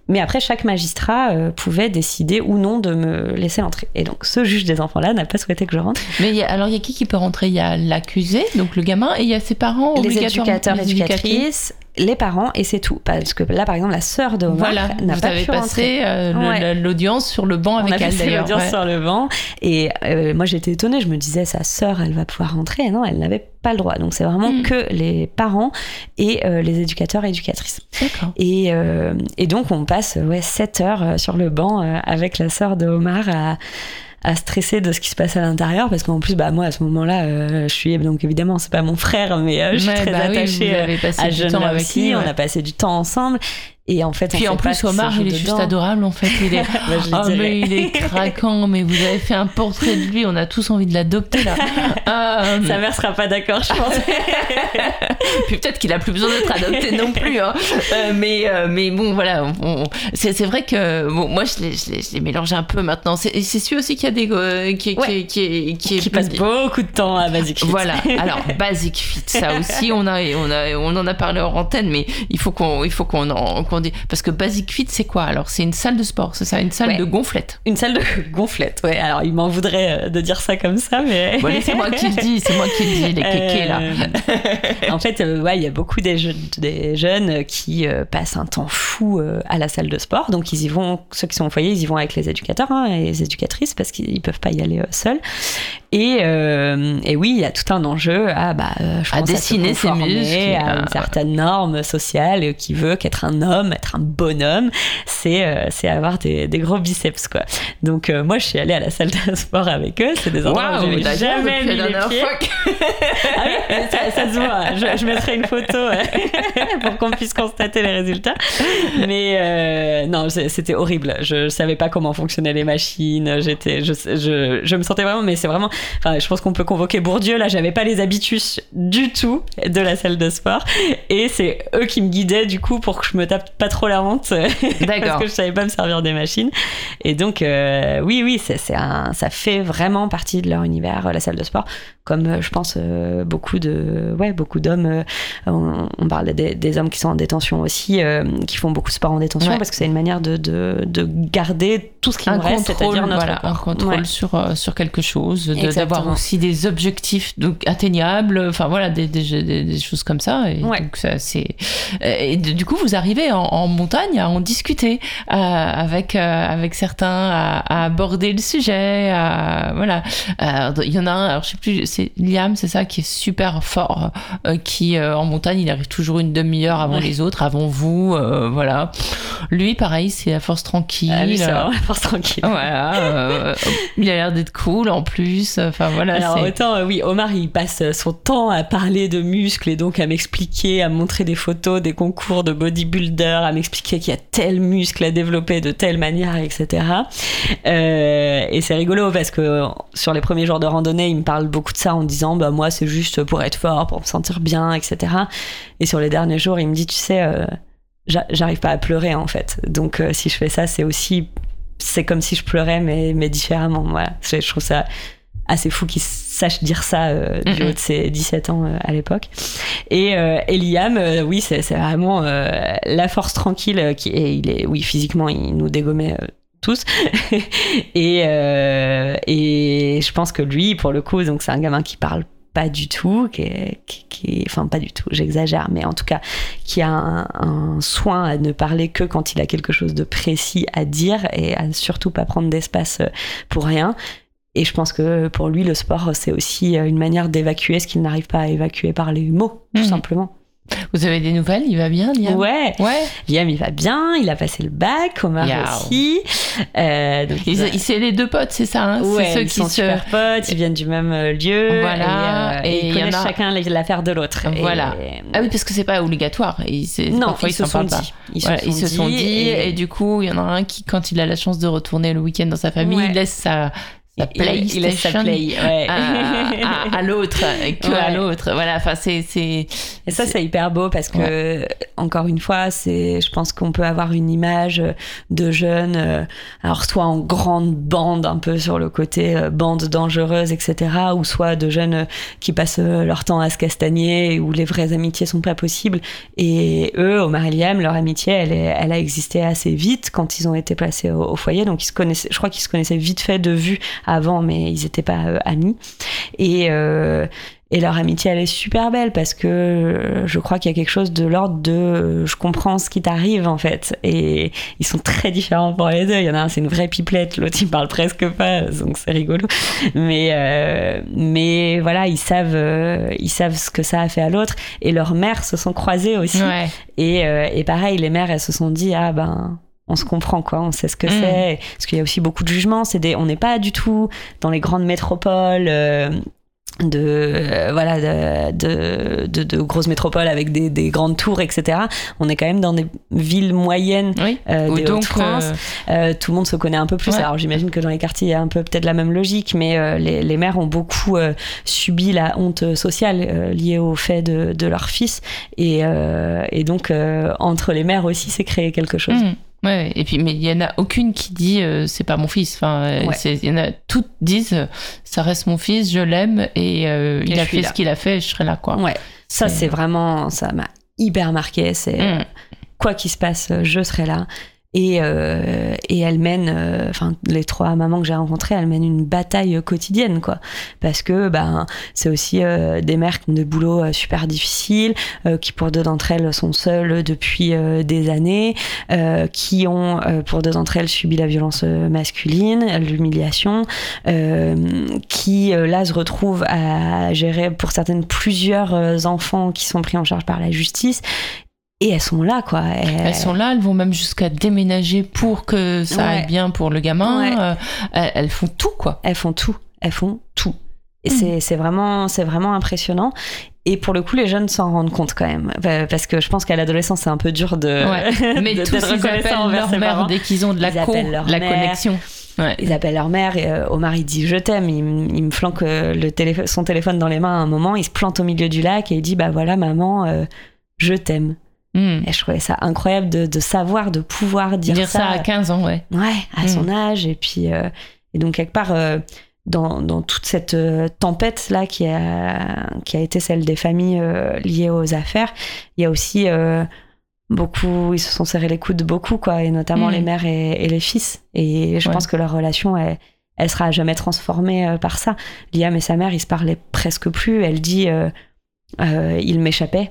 Mais après chaque magistrat euh, pouvait décider ou non de me laisser entrer. Et donc ce juge des enfants-là n'a pas souhaité que je rentre. Mais il y a- alors, il y a qui qui peut rentrer? Il y a l'accusé, donc le gamin, et il y a ses parents Les éducateurs, Les éducatrices, les parents et c'est tout. Parce que là par exemple la sœur de Omar Voilà, n'a pas avez pu rentrer. passé euh, Ouais. l'audience sur le banc On avec a elle d'ailleurs. l'audience ouais. sur le banc et euh, moi j'étais étonnée, je me disais sa sœur elle va pouvoir rentrer et non elle n'avait pas le droit donc c'est vraiment Mm. que les parents et euh, les éducateurs et éducatrices et, euh, et donc on passe ouais 7 heures sur le banc avec la sœur de Omar à à stresser de ce qui se passe à l'intérieur parce qu'en plus bah moi à ce moment-là euh, je suis donc évidemment c'est pas mon frère mais euh, je suis Ouais, très bah oui, attachée vous euh, à du jeune temps là avec aussi lui, on a passé du temps ensemble et en fait on Puis en plus, Omar, il est juste adorable en fait. Il est. Bah, Oh, mais il est craquant, mais vous avez fait un portrait de lui, on a tous envie de l'adopter là. Euh, sa mère sera pas d'accord je pense Puis peut-être qu'il a plus besoin d'être adopté non plus. hein. Euh, mais, euh, mais bon, voilà. on- c'est, vrai que bon, moi, je l'ai, mélangé un peu maintenant. C'est, celui aussi qui a des. euh, qui, Ouais. qui, qui, qui, est qui plus- passe beaucoup de temps à Basic Fit. Voilà. Alors, Basic Fit, ça aussi, on a, on a, on en a parlé en antenne, mais il faut qu'on, il faut qu'on en, Parce que Basic Fit, c'est quoi Alors, c'est une salle de sport, c'est ça, une salle Ouais. de gonflette. Une salle de gonflette, ouais. Alors, il m'en voudrait euh, de dire ça comme ça, mais. Bon, c'est moi qui le dis, c'est moi qui le dis, les kékés là. Euh, en fait, euh, ouais, il y a beaucoup des, jeunes- des jeunes qui euh, passent un temps fou euh, à la salle de sport. Donc, ils y vont, ceux qui sont au foyer, ils y vont avec les éducateurs hein, et les éducatrices parce qu'ils peuvent pas y aller euh, seuls. Et, euh, et oui, il y a tout un enjeu à, bah, euh, je À pense, se dessiner ses muscles, à- une certaine norme sociale qui veut qu'être un homme, être un bonhomme, c'est euh, c'est avoir des, des gros biceps, quoi. Donc, euh, moi, je suis allée à la salle de sport avec eux. C'est des endroits où Waouh, j'ai d'ailleurs, jamais mis les pieds. Ah oui, ça, ça se voit. Je, je mettrai une photo euh, pour qu'on puisse constater les résultats. Mais euh, non, c'était horrible. Je savais pas comment fonctionnaient les machines. J'étais, je, je, je me sentais vraiment, mais c'est vraiment. Enfin, je pense qu'on peut convoquer Bourdieu. Là, j'avais pas les habitus du tout de la salle de sport, et c'est eux qui me guidaient du coup pour que je me tape pas trop la honte parce que je savais pas me servir des machines. Et donc, euh, oui, oui, c'est, un, ça fait vraiment partie de leur univers, la salle de sport. Comme euh, je pense beaucoup de, ouais, beaucoup d'hommes. on, on, parle des, des, hommes qui sont en détention aussi, qui font beaucoup de sport en détention parce que c'est une manière de, de, de garder tout ce qui nous reste, c'est-à-dire notre voilà, un contrôle sur sur quelque chose, d'avoir aussi des objectifs donc atteignables. Enfin voilà, des, des, des choses comme ça. Et donc ça, c'est et du coup vous arrivez en, montagne à en discuter euh, avec euh, avec certains, à, aborder le sujet. voilà, il y en a un, alors je sais plus, c'est Liam, c'est ça qui est super fort, euh, qui en montagne il arrive toujours une demi-heure avant les autres, avant vous, voilà. Lui, pareil, c'est la force tranquille. Ah, c'est la force tranquille. Voilà, il a l'air d'être cool en plus. Enfin voilà. Alors autant oui, Omar il passe son temps à parler de muscles et donc à m'expliquer, à me montrer des photos, des concours de bodybuilder, à m'expliquer qu'il y a tel muscle à développer de telle manière, etc. Euh, et c'est rigolo parce que sur les premiers jours de randonnée, il me parle beaucoup de ça en disant bah moi c'est juste pour être fort, pour me sentir bien, etc. Et sur les derniers jours, il me dit tu sais, euh, j'arrive pas à pleurer en fait. Donc euh, si je fais ça, c'est aussi c'est comme si je pleurais mais mais différemment. Voilà, je trouve ça assez fou qu'il sache dire ça euh, du haut de ses 17 ans euh, à l'époque. Et, euh, Liam, oui, c'est vraiment la force tranquille qui et il est, oui, physiquement, il nous dégommait tous. et, et je pense que lui, pour le coup, donc c'est un gamin qui parle pas du tout, qui, est, qui, enfin pas du tout, j'exagère, mais en tout cas qui a un, un, soin à ne parler que quand il a quelque chose de précis à dire et à surtout pas prendre d'espace pour rien. Et je pense que pour lui, le sport, c'est aussi euh, une manière d'évacuer ce qu'il n'arrive pas à évacuer par les mots, tout mhm. simplement. Vous avez des nouvelles? Il va bien, Liam? Ouais. ouais. Liam, il va bien. Il a passé le bac. Omar aussi. Euh, donc, c'est les deux potes, c'est ça hein? Ouais, ceux ils qui sont se... super potes. Ils viennent du même euh, lieu. Voilà. Et, ils connaissent chacun l'affaire de l'autre. Voilà. Ah oui, parce que c'est pas obligatoire. Et non, ils, se sont dit. Ils, se, sont dit. Et... du coup, il y en a un qui, quand il a la chance de retourner le week-end dans sa famille, il laisse sa PlayStation. il, laisse sa play, ouais. à, l'autre que à l'autre voilà enfin c'est c'est et ça c'est hyper beau parce que encore une fois c'est je pense qu'on peut avoir une image de jeunes euh, alors soit en grande bande un peu sur le côté euh, bande dangereuse etc ou soit de jeunes qui passent euh, leur temps à se castagner où les vraies amitiés sont pas possibles. Et eux Omar et Liam leur amitié elle est, elle a existé assez vite quand ils ont été placés au, au foyer. Donc ils se connaissaient je crois qu'ils se connaissaient vite fait de vue avant, mais ils n'étaient pas euh, amis. Et, euh, et leur amitié, elle est super belle parce que euh, je crois qu'il y a quelque chose de l'ordre de je comprends ce qui t'arrive en fait. Et ils sont très différents pour les deux. Il y en a un, c'est une vraie pipelette, l'autre, il parle presque pas, donc c'est rigolo. Mais, mais voilà, ils savent, ils savent ce que ça a fait à l'autre. Et leurs mères se sont croisées aussi. Et, et pareil, les mères, elles se sont dit, ah ben on se comprend quoi, on sait ce que mm. c'est. Parce qu'il y a aussi beaucoup de jugements. C'est des, on n'est pas du tout dans les grandes métropoles. Euh, de euh, voilà de, de, de, grosses métropoles avec des, des, grandes tours etc on est quand même dans des villes moyennes euh, de France tout le monde se connaît un peu plus alors j'imagine que dans les quartiers il y a un peu peut-être la même logique mais les, les mères ont beaucoup subi la honte sociale liée au fait de, de leur fils et, et donc entre les mères aussi c'est créé quelque chose mm. Ouais, et puis mais il y en a aucune qui dit euh, c'est pas mon fils. Enfin, euh, il y en a toutes disent euh, ça reste mon fils, je l'aime et, il a fait ce qu'il a fait, je serai là quoi. Ouais. Ça c'est vraiment ça m'a hyper marqué. C'est mm. quoi qu'il se passe, je serai là. Et, euh, et elle mène, euh, enfin les trois mamans que j'ai rencontrées, elles mènent une bataille quotidienne, quoi. Parce que ben c'est aussi euh, des mères qui ont des boulots super difficiles, qui pour deux d'entre elles sont seules depuis des années, qui ont pour deux d'entre elles subi la violence masculine, l'humiliation, qui là se retrouvent à gérer pour certaines plusieurs enfants qui sont pris en charge par la justice et elles sont là, quoi. Elles, sont là, elles vont même jusqu'à déménager pour que ça aille bien pour le gamin. Euh, elles, font tout, quoi. Elles font tout. Elles font tout. Et mm. c'est vraiment, vraiment impressionnant. Et pour le coup, les jeunes s'en rendent compte quand même. Parce que je pense qu'à l'adolescence, c'est un peu dur de. Mais tous ils appellent leur mère dès qu'ils ont de la, co, la connexion. Ils appellent leur mère et euh, Omar il dit je t'aime. Il, me flanque euh, le son téléphone dans les mains à un moment. Il se plante au milieu du lac et il dit bah voilà maman, je t'aime Hmm. Et je trouvais ça incroyable de, de savoir, de pouvoir dire, Dire ça à 15 ans, ouais. Ouais, à Mm. son âge. Et puis, euh, et donc, quelque part, euh, dans, dans toute cette euh, tempête-là qui a, qui a été celle des familles euh, liées aux affaires, il y a aussi beaucoup, ils se sont serrés les coudes beaucoup, quoi, et notamment Mm. les mères et, et les fils. Et je Ouais. pense que leur relation, elle, elle sera jamais transformée par ça. Liam et sa mère, ils se parlaient presque plus. Elle dit, il m'échappait.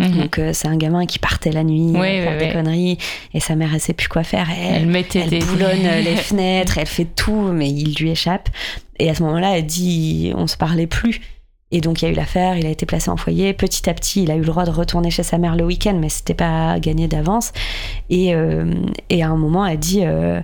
Mhm. Donc, euh, c'est un gamin qui partait la nuit, faire ouais, des conneries, et sa mère, elle sait plus quoi faire. Elle mettait elle des. boulonne les fenêtres, elle fait tout, mais il lui échappe. Et à ce moment-là, elle dit on se parlait plus. Et donc il y a eu l'affaire, il a été placé en foyer. Petit à petit, il a eu le droit de retourner chez sa mère le week-end, mais c'était pas gagné d'avance. Et, euh, et à un moment, elle dit euh,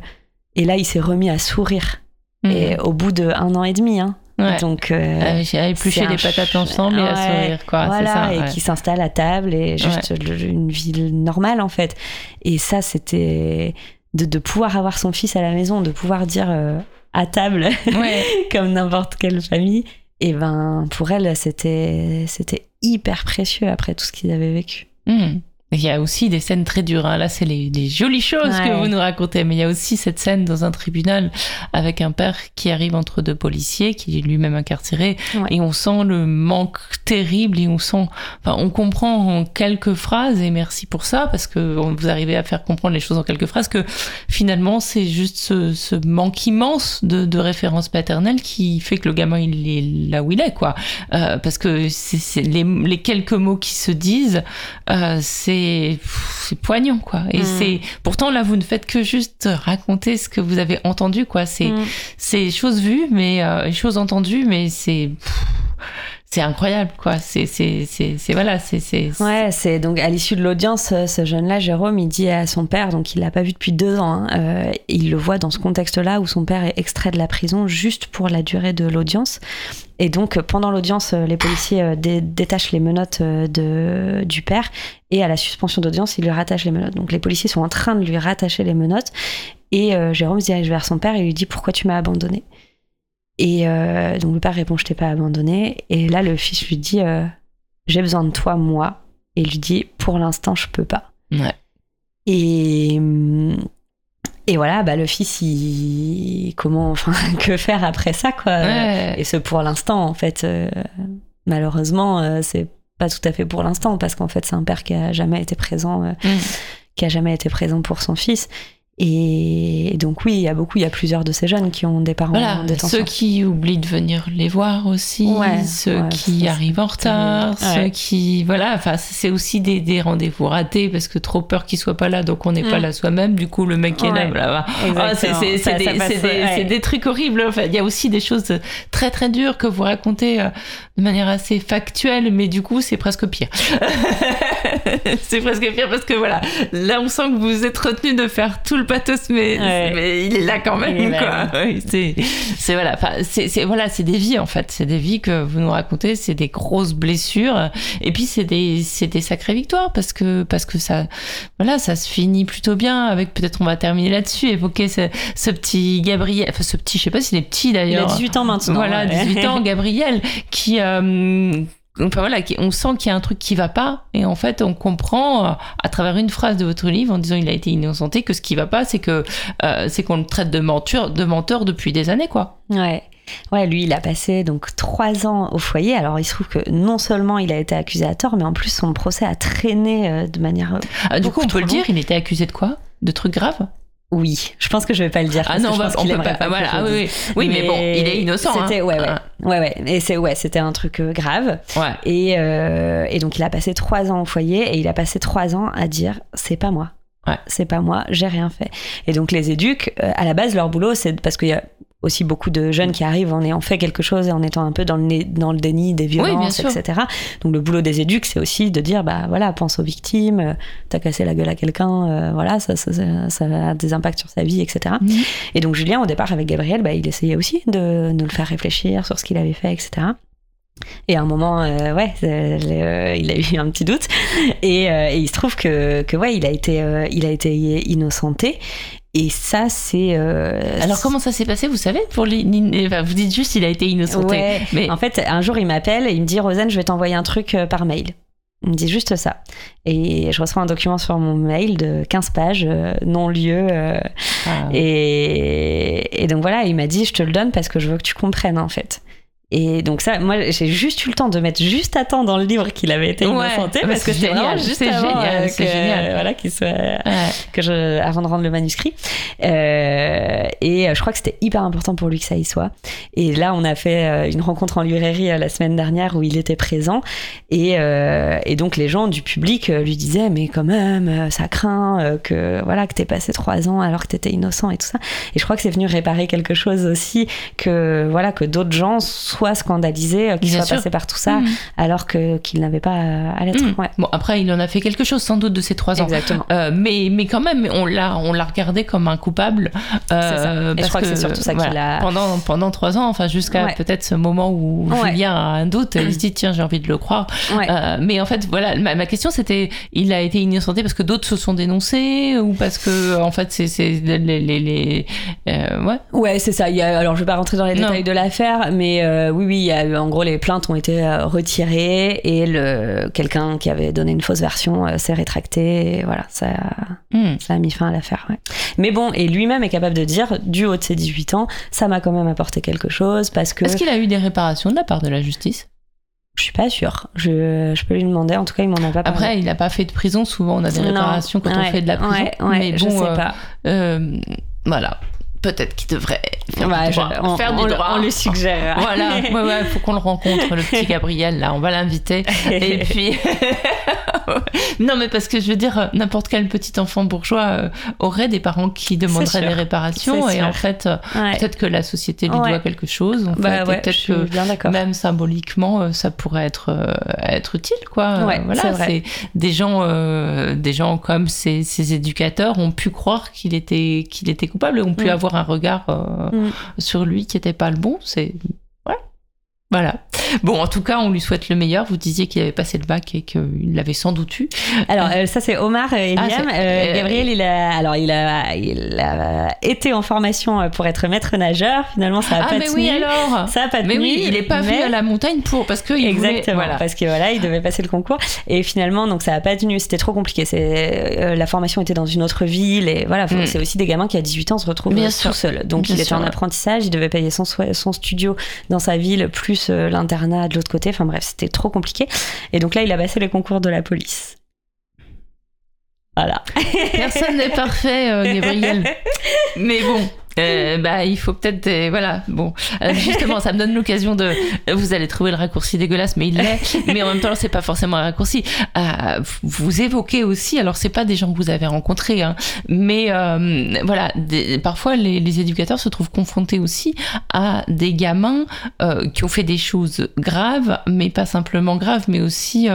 et là, il s'est remis à sourire. Mhm. Et au bout de un an et demi, hein. Ouais. Donc euh, Euh, les un patates ensemble et à sourire, quoi. voilà, ça. et ouais. qui s'installe à table et juste une vie normale en fait. Et ça, c'était de, de pouvoir avoir son fils à la maison, de pouvoir dire euh, à table comme n'importe quelle famille. Et ben pour elle, c'était hyper précieux après tout ce qu'ils avaient vécu. Mhm. Il y a aussi des scènes très dures. hein. Là, c'est les, les jolies choses Ouais. que vous nous racontez. Mais il y a aussi cette scène dans un tribunal avec un père qui arrive entre deux policiers, qui est lui-même incarcéré. Ouais. Et on sent le manque terrible et on sent, enfin, on comprend en quelques phrases, et merci pour ça, parce que vous arrivez à faire comprendre les choses en quelques phrases, que finalement, c'est juste ce, ce manque immense de, de référence paternelle qui fait que le gamin, il est là où il est, quoi. Euh, parce que c'est c'est les, les quelques mots qui se disent, euh, c'est c'est poignant, quoi. Et Mm. c'est pourtant là, vous ne faites que juste raconter ce que vous avez entendu, quoi. C'est Mm. c'est choses vues, mais euh, choses entendues, mais c'est c'est incroyable, quoi. C'est voilà, c'est Ouais, c'est donc à l'issue de l'audience, euh, ce jeune-là, Jérôme, il dit à son père, donc il l'a pas vu depuis deux ans, hein, euh, il le voit dans ce contexte-là où son père est extrait de la prison juste pour la durée de l'audience. Et donc euh, pendant l'audience, les policiers dé- détachent les menottes de, du père et à la suspension d'audience, ils lui rattachent les menottes. Donc les policiers sont en train de lui rattacher les menottes et Jérôme se dirige vers son père et lui dit pourquoi tu m'as abandonné? Et euh, donc le père répond je t'ai pas abandonné et là le fils lui dit euh, j'ai besoin de toi moi et lui dit pour l'instant je peux pas. Ouais. Et hum, et voilà bah le fils il comment enfin que faire après ça quoi. Ouais. Et ce pour l'instant en fait euh, malheureusement euh, c'est pas tout à fait pour l'instant parce qu'en fait c'est un père qui a jamais été présent euh, Mm. qui a jamais été présent pour son fils. Et donc oui, il y a beaucoup, il y a plusieurs de ces jeunes qui ont des parents Voilà, en détention. ceux qui oublient de venir les voir aussi, Ouais, ceux ouais, qui ça, arrivent en retard. Ouais. ceux qui voilà, enfin c'est aussi des, des rendez-vous ratés parce que trop peur qu'ils soient pas là, donc on n'est pas Mm. là soi-même. Du coup, le mec est là, voilà. Ah, c'est des, des- des trucs horribles. Enfin, il y a aussi des choses très très dures que vous racontez euh, de manière assez factuelle, mais du coup c'est presque pire. c'est presque pire parce que voilà, là on sent que vous êtes retenu de faire tout le pathos, mais, Ouais. mais il est là quand même. Oui, c'est c'est voilà, enfin c'est c'est- voilà, c'est des vies en fait, c'est des vies que vous nous racontez, c'est des grosses blessures et puis c'est des c'est des sacrées victoires parce que parce que ça voilà, ça se finit plutôt bien avec peut-être on va terminer là-dessus, évoquer ce, ce petit Gabriel, enfin ce petit, je sais pas s'il est petit Il a d'ailleurs. 18 ans maintenant. Voilà, ouais. 18 ans, Gabriel, qui, euh, enfin voilà, on sent qu'il y a un truc qui va pas, et en fait, on comprend euh, à travers une phrase de votre livre, en disant il a été innocenté, que ce qui va pas, c'est que euh, c'est qu'on le traite de menteur, de menteur depuis des années, quoi. Ouais. Ouais, lui, il a passé donc trois ans au foyer. Alors, il se trouve que non seulement il a été accusé à tort, mais en plus son procès a traîné euh, de manière. Ah, du coup, on peut le long. dire, il était accusé de quoi? De trucs graves? Oui, je pense que je vais pas le dire. Ah non, on, peut pas. voilà, ah oui, oui. Oui, mais, bon, il est innocent. C'était hein. ouais, ouais, Ah, ouais, ouais. Et c'est ouais, c'était un truc euh, grave. ouais. Et, euh, et donc il a passé trois ans au foyer et il a passé trois ans à dire c'est pas moi. Ouais. C'est pas moi, j'ai rien fait. Et donc les éduques, euh, à la base, leur boulot, c'est parce qu'il y a aussi beaucoup de jeunes qui arrivent en ayant fait quelque chose et en étant un peu dans le, dans le déni des violences, etc. Donc le boulot des éduques, c'est aussi de dire bah voilà, pense aux victimes, euh, t'as cassé la gueule à quelqu'un, euh, voilà, ça, ça, ça, ça a des impacts sur sa vie, etc. Mhm. Et donc Julien, au départ, avec Gabriel, bah, il essayait aussi de, de le faire réfléchir sur ce qu'il avait fait, etc. Et à un moment, euh, ouais, euh, il a eu un petit doute. Et, euh, et il se trouve que, que ouais, il a été, il a été innocenté. Et ça, c'est. euh, Alors, comment ça s'est passé, vous savez pour les... enfin, Vous dites juste il a été innocenté. Ouais. Mais En fait, un jour, il m'appelle et il me dit Rosanne, je vais t'envoyer un truc euh, par mail. Il me dit juste ça. Et je reçois un document sur mon mail de 15 pages, euh, non-lieu. euh, Ah. et, et donc voilà, il m'a dit je te le donne parce que je veux que tu comprennes en fait. Et donc ça, moi j'ai juste eu le temps de mettre juste à temps dans le livre qu'il avait été innocenté bah, parce que c'est c'était vraiment génial, juste avant, génial, euh, que, génial. voilà qu'il soit Ouais. que je, avant de rendre le manuscrit. Euh, et euh, je crois que c'était hyper important pour lui que ça y soit. Et là, on a fait euh, une rencontre en librairie la semaine dernière où il était présent. Et, euh, et donc, les gens du public lui disaient, mais quand même, ça craint que voilà que t'aies passé trois ans alors que t'étais innocent et tout ça. Et je crois que c'est venu réparer quelque chose aussi que voilà que d'autres gens scandalisés, euh, qu'ils Bien soient sûr. passés par tout ça Mhm. alors que qu'ils n'avaient pas à l'être. Mhm. Ouais. Bon, après, il en a fait quelque chose sans doute de ces trois ans. Exactement. Euh, mais, mais quand même, on l'a, on l'a regardé comme un coupable. euh, ça. Et je parce crois que c'est surtout ça qui l'a- Pendant, pendant trois ans, enfin, jusqu'à Ouais. peut-être ce moment où Ouais. Julien a un doute, il se dit, tiens, j'ai envie de le croire. Euh, mais en fait, voilà, ma, ma question c'était, il a été innocenté parce que d'autres se sont dénoncés ou parce que, en fait, c'est, les, les, les- euh, ouais. Ouais, c'est ça. Il y a, alors, je vais pas rentrer dans les Non. détails de l'affaire, mais euh, oui, oui, a en gros, les plaintes ont été euh, retirées et le quelqu'un qui avait donné une fausse version euh, s'est rétracté. Et voilà, ça, Hmm. ça a mis fin à l'affaire. ouais. Mais bon, et lui-même est capable de dire, du haut de ses 18 ans, ça m'a quand même apporté quelque chose parce que Est-ce qu'il a eu des réparations de la part de la justice? Je suis pas sûre. Je, je peux lui demander. En tout cas, il m'en a pas parlé. Après, il n'a pas fait de prison. Souvent, on a des Non. réparations quand on fait de la prison. Ouais, ouais, mais je bon, sais euh, pas. voilà. Peut-être qu'il devrait faire Ouais, du je- droit. on, faire on du le- droit. on le suggère. Voilà, ouais, ouais, faut qu'on le rencontre, le petit Gabriel, là, on va l'inviter. Et puis. non, mais parce que je veux dire, n'importe quel petit enfant bourgeois euh, aurait des parents qui demanderaient des réparations, et en fait, euh, Ouais. peut-être que la société lui doit quelque chose. En Bah fait, peut-être que bien même symboliquement, euh, ça pourrait être, être utile, quoi. Voilà, c'est des gens, euh, des gens comme ces, ces éducateurs ont pu croire qu'il était, qu'il était coupable ont pu Mm. avoir un regard euh, Mm. sur lui qui n'était pas le bon. C'est ouais. Voilà. Bon, en tout cas, on lui souhaite le meilleur. Vous disiez qu'il avait passé le bac et qu'il l'avait sans doute eu. Alors euh, ça c'est Omar et Ah, Liam. c'est- Euh, euh, Gabriel il a alors il a il a été en formation euh, pour être maître nageur. Finalement ça a ah, pas mais tenu. oui, alors Ça a pas Mais tenu. oui, il n'est pas venu mais- à la montagne pour parce que il voulait- Exactement, voilà. parce que voilà, il devait passer le concours et finalement donc ça a pas tenu, c'était trop compliqué. C'est euh, la formation était dans une autre ville et voilà, faut- Mm. c'est aussi des gamins qui à 18 ans se retrouvent Bien euh, tout seuls. Donc Bien il était en apprentissage, il devait payer son studio dans sa ville plus euh, l'internat de l'autre côté. Enfin bref, c'était trop compliqué. Et donc là, il a passé les concours de la police. Voilà. Personne n'est parfait, euh, Gabriel. Mais bon. Euh, bah, il faut peut-être voilà bon. Euh, justement ça me donne l'occasion de vous allez trouver le raccourci dégueulasse mais il l'est. Mais en même temps c'est pas forcément un raccourci. Euh, vous évoquez aussi alors c'est pas des gens que vous avez rencontrés hein, mais euh, voilà des- parfois les, les éducateurs se trouvent confrontés aussi à des gamins qui ont fait des choses graves mais pas simplement graves mais aussi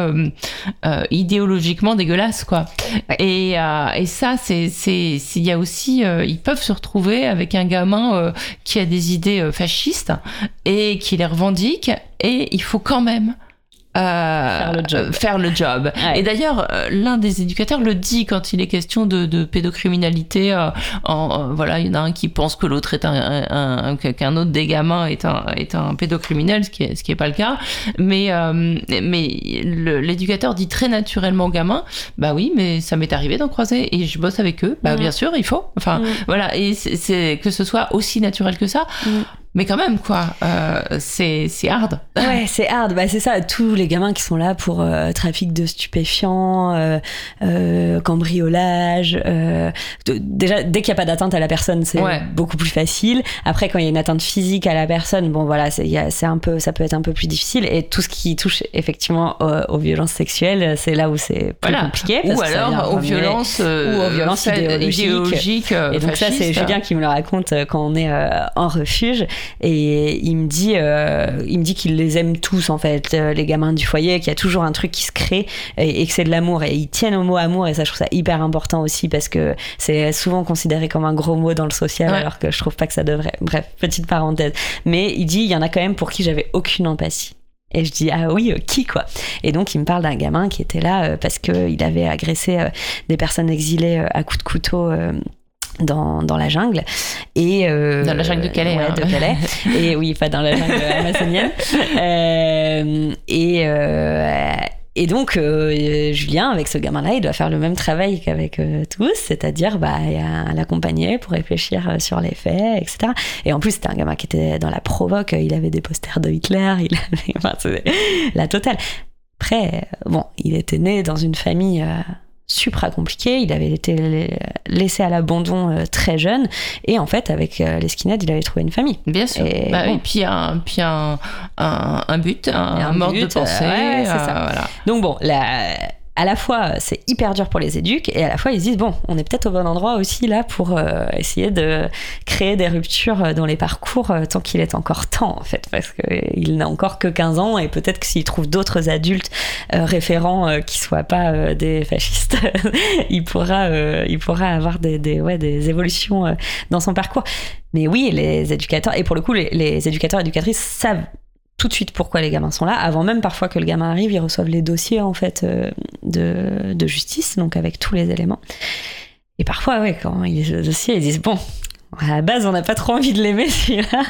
idéologiquement dégueulasses quoi. Et, et ça, c'est, il y a aussi, ils peuvent se retrouver avec un gamin euh, qui a des idées euh, fascistes et qui les revendique, et il faut quand même Faire le job. euh, faire le job. Ouais. Et d'ailleurs, euh, l'un des éducateurs le dit quand il est question de, de pédocriminalité. euh, en, euh, voilà, il y en a un qui pense que l'autre est un, un- un- qu'un autre des gamins est un est un pédocriminel, ce qui est ce qui est pas le cas. Mais euh, mais l'éducateur dit très naturellement au gamin, bah oui, mais ça m'est arrivé d'en croiser et je bosse avec eux. Bah Mm. bien sûr, il faut. Enfin Mm. voilà, et c'est- c'est que ce soit aussi naturel que ça. Mm. Mais quand même, quoi, euh, c'est c'est hard. Ouais, c'est hard. Bah, c'est ça. Tous les gamins qui sont là pour euh, trafic de stupéfiants, euh, euh, cambriolage. euh, de- déjà, dès qu'il n'y a pas d'atteinte à la personne, c'est Ouais. beaucoup plus facile. Après, quand il y a une atteinte physique à la personne, bon, voilà, c'est un peu, ça peut être un peu plus difficile. Et tout ce qui touche effectivement aux, aux violences sexuelles, c'est là où c'est plus Voilà. compliqué. parce Ou que alors aux violences, euh, ou aux violences idéologiques. idéologiques, Et donc ça, c'est. Julien qui me le raconte quand on est euh, en refuge. Et il me dit, euh, il me dit qu'il les aime tous en fait, euh, les gamins du foyer, qu'il y a toujours un truc qui se crée et, et que c'est de l'amour. Et ils tiennent au mot amour et ça, je trouve ça hyper important aussi parce que c'est souvent considéré comme un gros mot dans le social Ouais. alors que je trouve pas que ça devrait. Bref, petite parenthèse. Mais il dit, il y en a quand même pour qui j'avais aucune empathie. Et je dis ah oui euh, qui quoi? Et donc il me parle d'un gamin qui était là euh, parce que il avait agressé euh, des personnes exilées à coups de couteau dans, dans la jungle et euh, Dans la jungle de Calais, ouais, hein. de Calais et oui pas dans la jungle amazonienne Euh, et euh, Et donc, Julien, avec ce gamin-là, il doit faire le même travail qu'avec tous, c'est-à-dire bah, l'accompagner pour réfléchir sur les faits, etc. Et en plus, c'était un gamin qui était dans la provoque, il avait des posters de Hitler, il avait enfin, la totale. Après, bon, il était né dans une famille supra compliqué. Il avait été laissé à l'abandon euh, très jeune. Et en fait, avec euh, les skinheads, il avait trouvé une famille. Bien sûr. Et, bah puis un, puis un, un, but, un, mode de pensée. ça. Voilà. Donc bon, la à la fois c'est hyper dur pour les éduques et à la fois ils se disent bon on est peut-être au bon endroit aussi là pour euh, essayer de créer des ruptures euh, dans les parcours euh, tant qu'il est encore temps en fait parce qu'il n'a encore que 15 ans et peut-être que s'il trouve d'autres adultes référents qui soient pas des fascistes il pourra il pourra avoir des, des, ouais, des évolutions dans son parcours. Mais oui les éducateurs et pour le coup les, les éducateurs et éducatrices savent tout de suite pourquoi les gamins sont là. Avant même parfois que le gamin arrive, ils reçoivent les dossiers en fait euh, de, justice, donc avec tous les éléments. Et parfois, ouais, quand ils le dossier, ils disent bon. À la base, on n'a pas trop envie de l'aimer celui-là,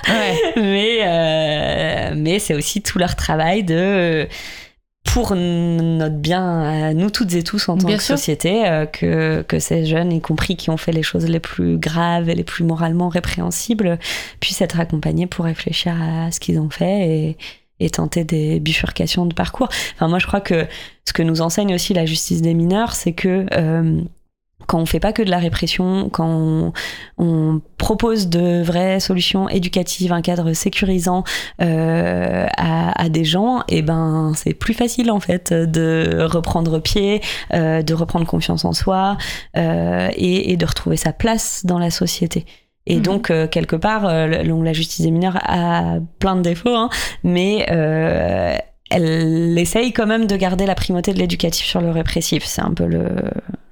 mais euh, mais c'est aussi tout leur travail de pour notre bien, nous toutes et tous en tant que société, euh, que, que ces jeunes, y compris qui ont fait les choses les plus graves et les plus moralement répréhensibles, puissent être accompagnés pour réfléchir à ce qu'ils ont fait et, et tenter des bifurcations de parcours. Enfin, moi, je crois que ce que nous enseigne aussi la justice des mineurs, c'est que euh, quand on fait pas que de la répression, quand on, propose de vraies solutions éducatives, un cadre sécurisant euh, à, des gens, et eh ben c'est plus facile en fait de reprendre pied, euh, de reprendre confiance en soi euh, et, de retrouver sa place dans la société. Et mhm. donc, quelque part, la justice des mineurs a plein de défauts, hein, mais elle essaye quand même de garder la primauté de l'éducatif sur le répressif. C'est un peu le,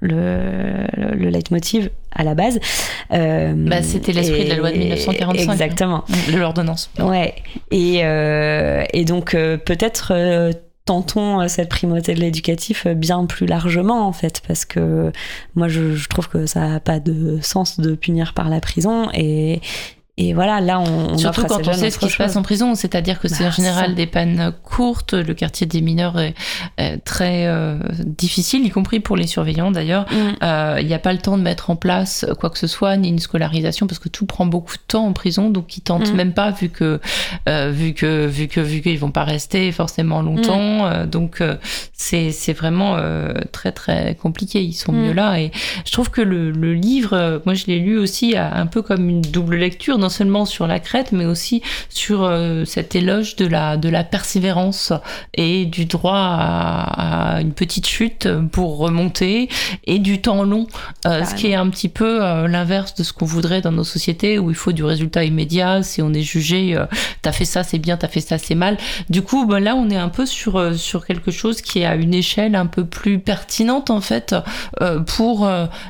le, le, leitmotiv à la base. Euh, bah, C'était l'esprit de la loi de 1945. Hein. Exactement. de l'ordonnance. Ouais. Et, euh, et donc, euh, peut-être euh, tentons cette primauté de l'éducatif bien plus largement, en fait, parce que moi, je, je trouve que ça n'a pas de sens de punir par la prison. Et, et voilà, là, on, Surtout quand on sait ce qui se passe en prison, c'est-à-dire que c'est en bah, général des peines courtes. Le quartier des mineurs est, très euh, difficile, y compris pour les surveillants d'ailleurs. Mm. Euh, il n'y a pas le temps de mettre en place quoi que ce soit, ni une scolarisation, parce que tout prend beaucoup de temps en prison, donc ils tentent mm. même pas, vu que euh, vu que vu que vu qu'ils vont pas rester forcément longtemps. Mm. donc c'est c'est vraiment très très compliqué. Ils sont mieux là. Et je trouve que le, le livre, moi je l'ai lu aussi un peu comme une double lecture dans seulement sur la crête, mais aussi sur euh, cet éloge de la, de la persévérance et du droit à, une petite chute pour remonter et du temps long, euh, ce qui est un petit peu euh, l'inverse de ce qu'on voudrait dans nos sociétés où il faut du résultat immédiat, si on est jugé, t'as fait ça c'est bien, t'as fait ça c'est mal. Du coup, ben là on est un peu sur, sur quelque chose qui est à une échelle un peu plus pertinente en fait pour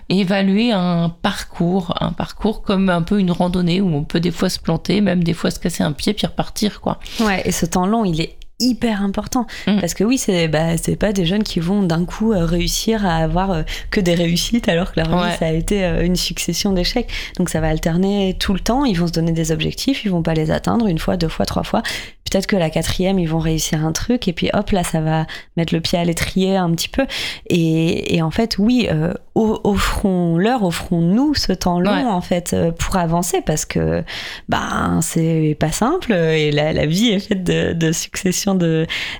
évaluer un parcours, un parcours comme un peu une randonnée où on peut des fois se planter, même des fois se casser un pied puis repartir quoi. Ouais, et ce temps long, il est hyper important mm. parce que oui c'est bah, c'est pas des jeunes qui vont d'un coup euh, réussir à avoir euh, que des réussites alors que leur vie ça a été euh, une succession d'échecs donc ça va alterner tout le temps ils vont se donner des objectifs ils vont pas les atteindre une fois deux fois trois fois peut-être que la quatrième, ils vont réussir un truc, et puis hop, là, ça va mettre le pied à l'étrier un petit peu. Et, en fait, oui, euh, offrons-leur, offrons-nous ce temps long, en fait, euh, pour avancer, parce que ben, c'est pas simple, et la, vie est faite de, de succession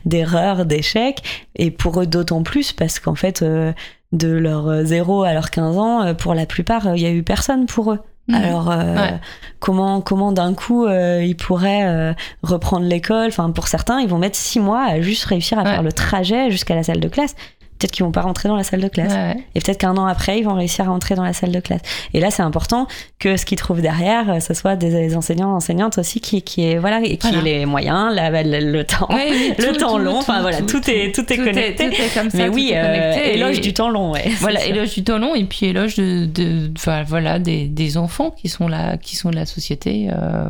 d'erreurs, d'échecs, et pour eux d'autant plus, parce qu'en fait, euh, de leur 0 à leurs 15 ans, pour la plupart, il y a eu personne pour eux. Mhm. Alors, euh, comment, comment d'un coup euh, ils pourraient euh, reprendre l'école? Enfin, pour certains, ils vont mettre six mois à juste réussir à faire le trajet jusqu'à la salle de classe peut-être qu'ils vont pas rentrer dans la salle de classe. Et peut-être qu'un an après, ils vont réussir à rentrer dans la salle de classe. Et là, c'est important que ce qu'ils trouvent derrière, euh, ce soit des enseignants, enseignantes aussi qui, qui est voilà, et qui aient les moyens, le, temps, le temps long. enfin voilà, tout, est tout est connecté. Mais oui, euh, éloge du temps long. Ouais, voilà, éloge du temps long et puis éloge de, de voilà des, des, enfants qui sont là, qui sont de la société. Euh,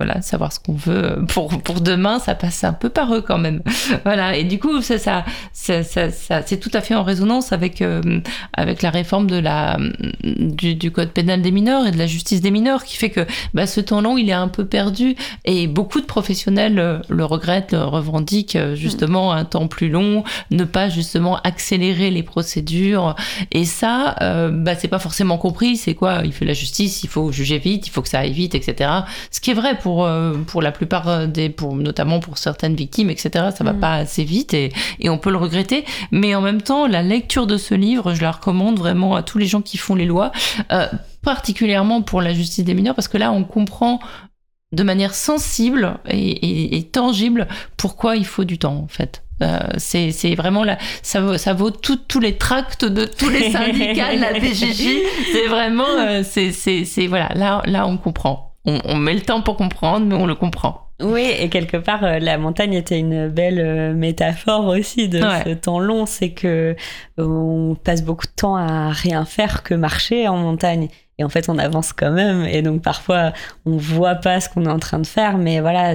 voilà, savoir ce qu'on veut pour, pour demain, ça passe un peu par eux quand même. voilà, et du coup, ça, ça, ça ça, c'est tout à fait en résonance avec, euh, avec la réforme de la, du, du code pénal des mineurs et de la justice des mineurs qui fait que bah, ce temps long, il est un peu perdu et beaucoup de professionnels euh, le regrettent, le revendiquent euh, justement un temps plus long, ne pas justement accélérer les procédures. Et ça, euh, bah, c'est pas forcément compris. C'est quoi? Il fait la justice, il faut juger vite, il faut que ça aille vite, etc. Ce qui est vrai pour, euh, pour la plupart des, pour, notamment pour certaines victimes, etc. Ça va Mm. pas assez vite et, et on peut le regretter. Mais en même temps, la lecture de ce livre, je la recommande vraiment à tous les gens qui font les lois, euh, particulièrement pour la justice des mineurs, parce que là, on comprend de manière sensible et, et- et tangible pourquoi il faut du temps, en fait. Euh, c'est vraiment là, ça vaut, ça vaut tout- tous les tracts de tous les syndicats de la PJJ. C'est vraiment, euh, c'est voilà, là, là on comprend. On, on met le temps pour comprendre, mais on le comprend. Oui, et quelque part, euh, la montagne était une belle euh, métaphore aussi de Ouais. ce temps long. C'est que euh, on passe beaucoup de temps à rien faire que marcher en montagne. Et en fait, on avance quand même. Et donc, parfois, on voit pas ce qu'on est en train de faire. Mais voilà,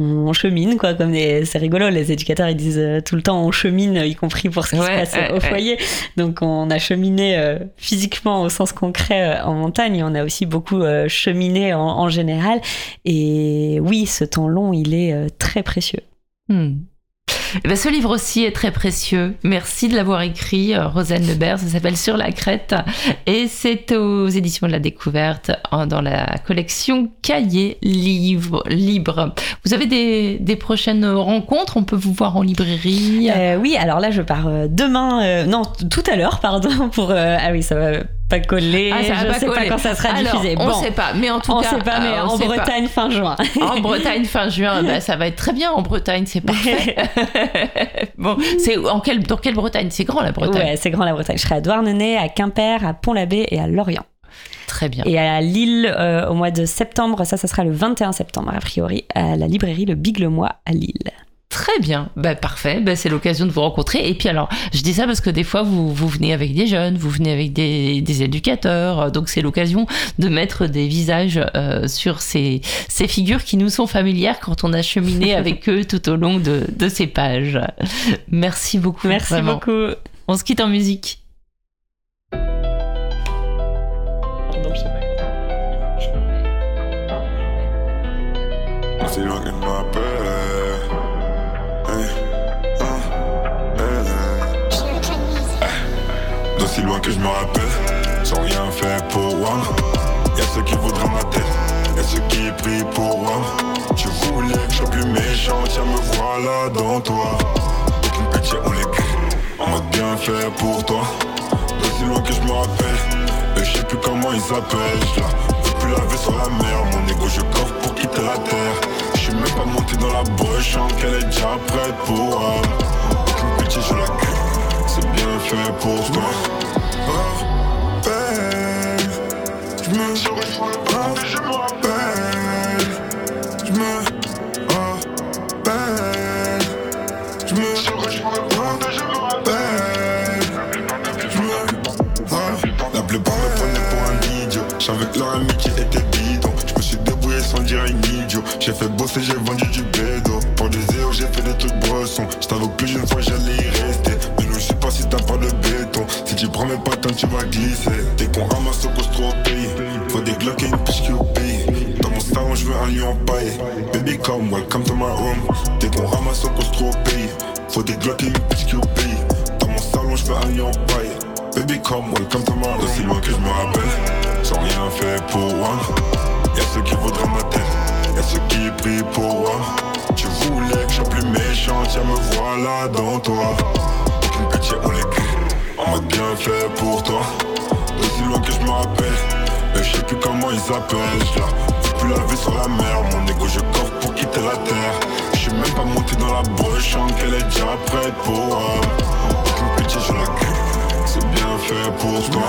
on chemine, quoi. Comme des... C'est rigolo, les éducateurs, ils disent euh, tout le temps on chemine, y compris pour ce qui Ouais, se passe ouais, au ouais. foyer. Donc, on a cheminé euh, physiquement au sens concret euh, en montagne. On a aussi beaucoup cheminé en, en général. Et oui, ce temps long, il est très précieux. Hmm. Eh ben, ce livre aussi est très précieux. Merci de l'avoir écrit, euh, Rosanne Lebert. Ça s'appelle Sur la crête et c'est aux éditions de la découverte dans la collection Cahiers livre, libre. Vous avez des, des prochaines rencontres? On peut vous voir en librairie? Euh, oui, alors là, je pars euh, demain, euh, non, tout à l'heure, pardon, pour. euh, ah oui, ça va pas coller. Ah, ça je pas sais coller. pas quand ça sera Alors, diffusé. on bon, sait pas, mais en tout on cas, sait pas, mais euh, on en sait pas. Bretagne, fin juin. En Bretagne fin juin, bah, ça va être très bien en Bretagne, c'est parfait. bon, c'est en quelle, dans quelle Bretagne? C'est grand la Bretagne. Ouais, c'est grand la Bretagne. Je serai à Douarnenez, à Quimper, à Pont-l'Abbé et à Lorient. Très bien. Et à Lille, euh, au mois de septembre, ça, ça sera le 21 septembre, a priori, à la librairie Le Big Le Mois à Lille. Très bien, bah, parfait, bah, c'est l'occasion de vous rencontrer. Et puis alors, je dis ça parce que des fois, vous, vous venez avec des jeunes, vous venez avec des, des éducateurs, donc c'est l'occasion de mettre des visages euh, sur ces, ces figures qui nous sont familières quand on a cheminé avec eux tout au long de, de ces pages. Merci beaucoup. Merci vraiment. beaucoup. On se quitte en musique. C'est loin que je me D'aussi loin que je me rappelle, sans rien faire pour moi. Y'a ceux qui voudraient ma tête, y'a ceux qui prient pour moi. Tu voulais que plus méchant, tiens me voilà dans toi. Aucune pitié, on les crie, on m'a bien fait pour toi. D'aussi loin que je me rappelle, et je sais plus comment ils s'appellent. Je la veux plus laver sur la mer, mon ego je coffre pour quitter la terre. Je suis même pas monté dans la broche, qu'elle est déjà prête pour moi. Aucune pitié, je la crie, c'est bien fait pour toi. J'ai fait bosser, j'ai vendu du bédo. Pour des zéros, j'ai fait des trucs brossons. Je t'avoue que plus d'une fois j'allais y rester. Mais nous, je sais pas si t'as pas de béton. Si tu prends mes patins, tu vas glisser. Dès qu'on ramasse au costaud au pays, faut des glocks et une piche. Dans mon salon, je veux un lion empaillé. Baby, come, welcome to my room. Dès qu'on ramasse au costaud au pays, faut des glocks et une piche. Dans mon salon, je veux un lion empaillé. Baby, come, welcome to my room. Aussi loin que je me rappelle, sans rien fait pour moi. Y'a ceux qui voudraient ma tête, y'a ceux qui prient pour moi. Tu voulais que je sois plus méchant, tiens me voilà dans toi. Aucune pitié, on les on m'a bien fait pour toi. Aussi loin que je me rappelle, mais je sais plus comment ils s'appellent. Je la plus laver sur la mer, mon ego je coffre pour quitter la terre. Je suis même pas monté dans la broche, qu'elle est déjà prête pour moi. Aucune pitié, je la crie, c'est bien fait pour toi.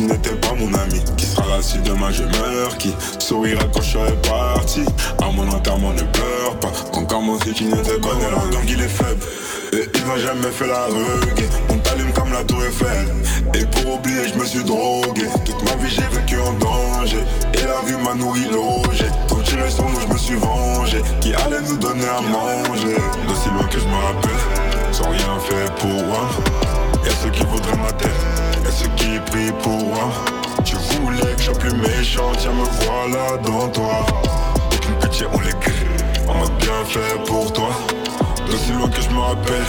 Tu n'étais pas mon ami Qui sera là si demain je meurs Qui sourira quand je serai parti. À mon enterrement ne pleure pas. Encore si tu n'étais pas né donc il est faible. Et il n'a jamais fait la rugue. On t'allume comme la tour Eiffel. Et pour oublier je me suis drogué. Toute ma vie j'ai vécu en danger. Et la vie m'a nourri logé. Quand tiré sur nous je me suis vengé. Qui allait nous donner à manger? D'aussi loin que je me rappelle. Sans rien fait pour moi Y'a ceux qui voudraient prient pour Tu voulais que je sois plus méchant Tiens me voilà dans toi Aucune pitié on les crie On m'a bien fait pour toi D'aussi loin que je me rappelle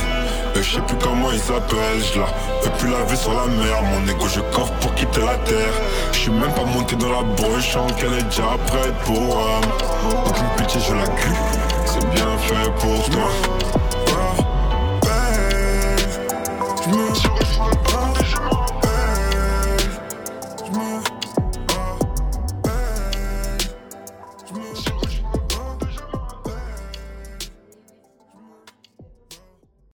et je sais plus comment il s'appelle, je la plus la vie sur la mer, mon ego je coffre pour quitter la terre. Je suis même pas monté dans la broche, qu'elle est déjà prête pour. Aucune pitié, je la crie, c'est bien fait pour toi.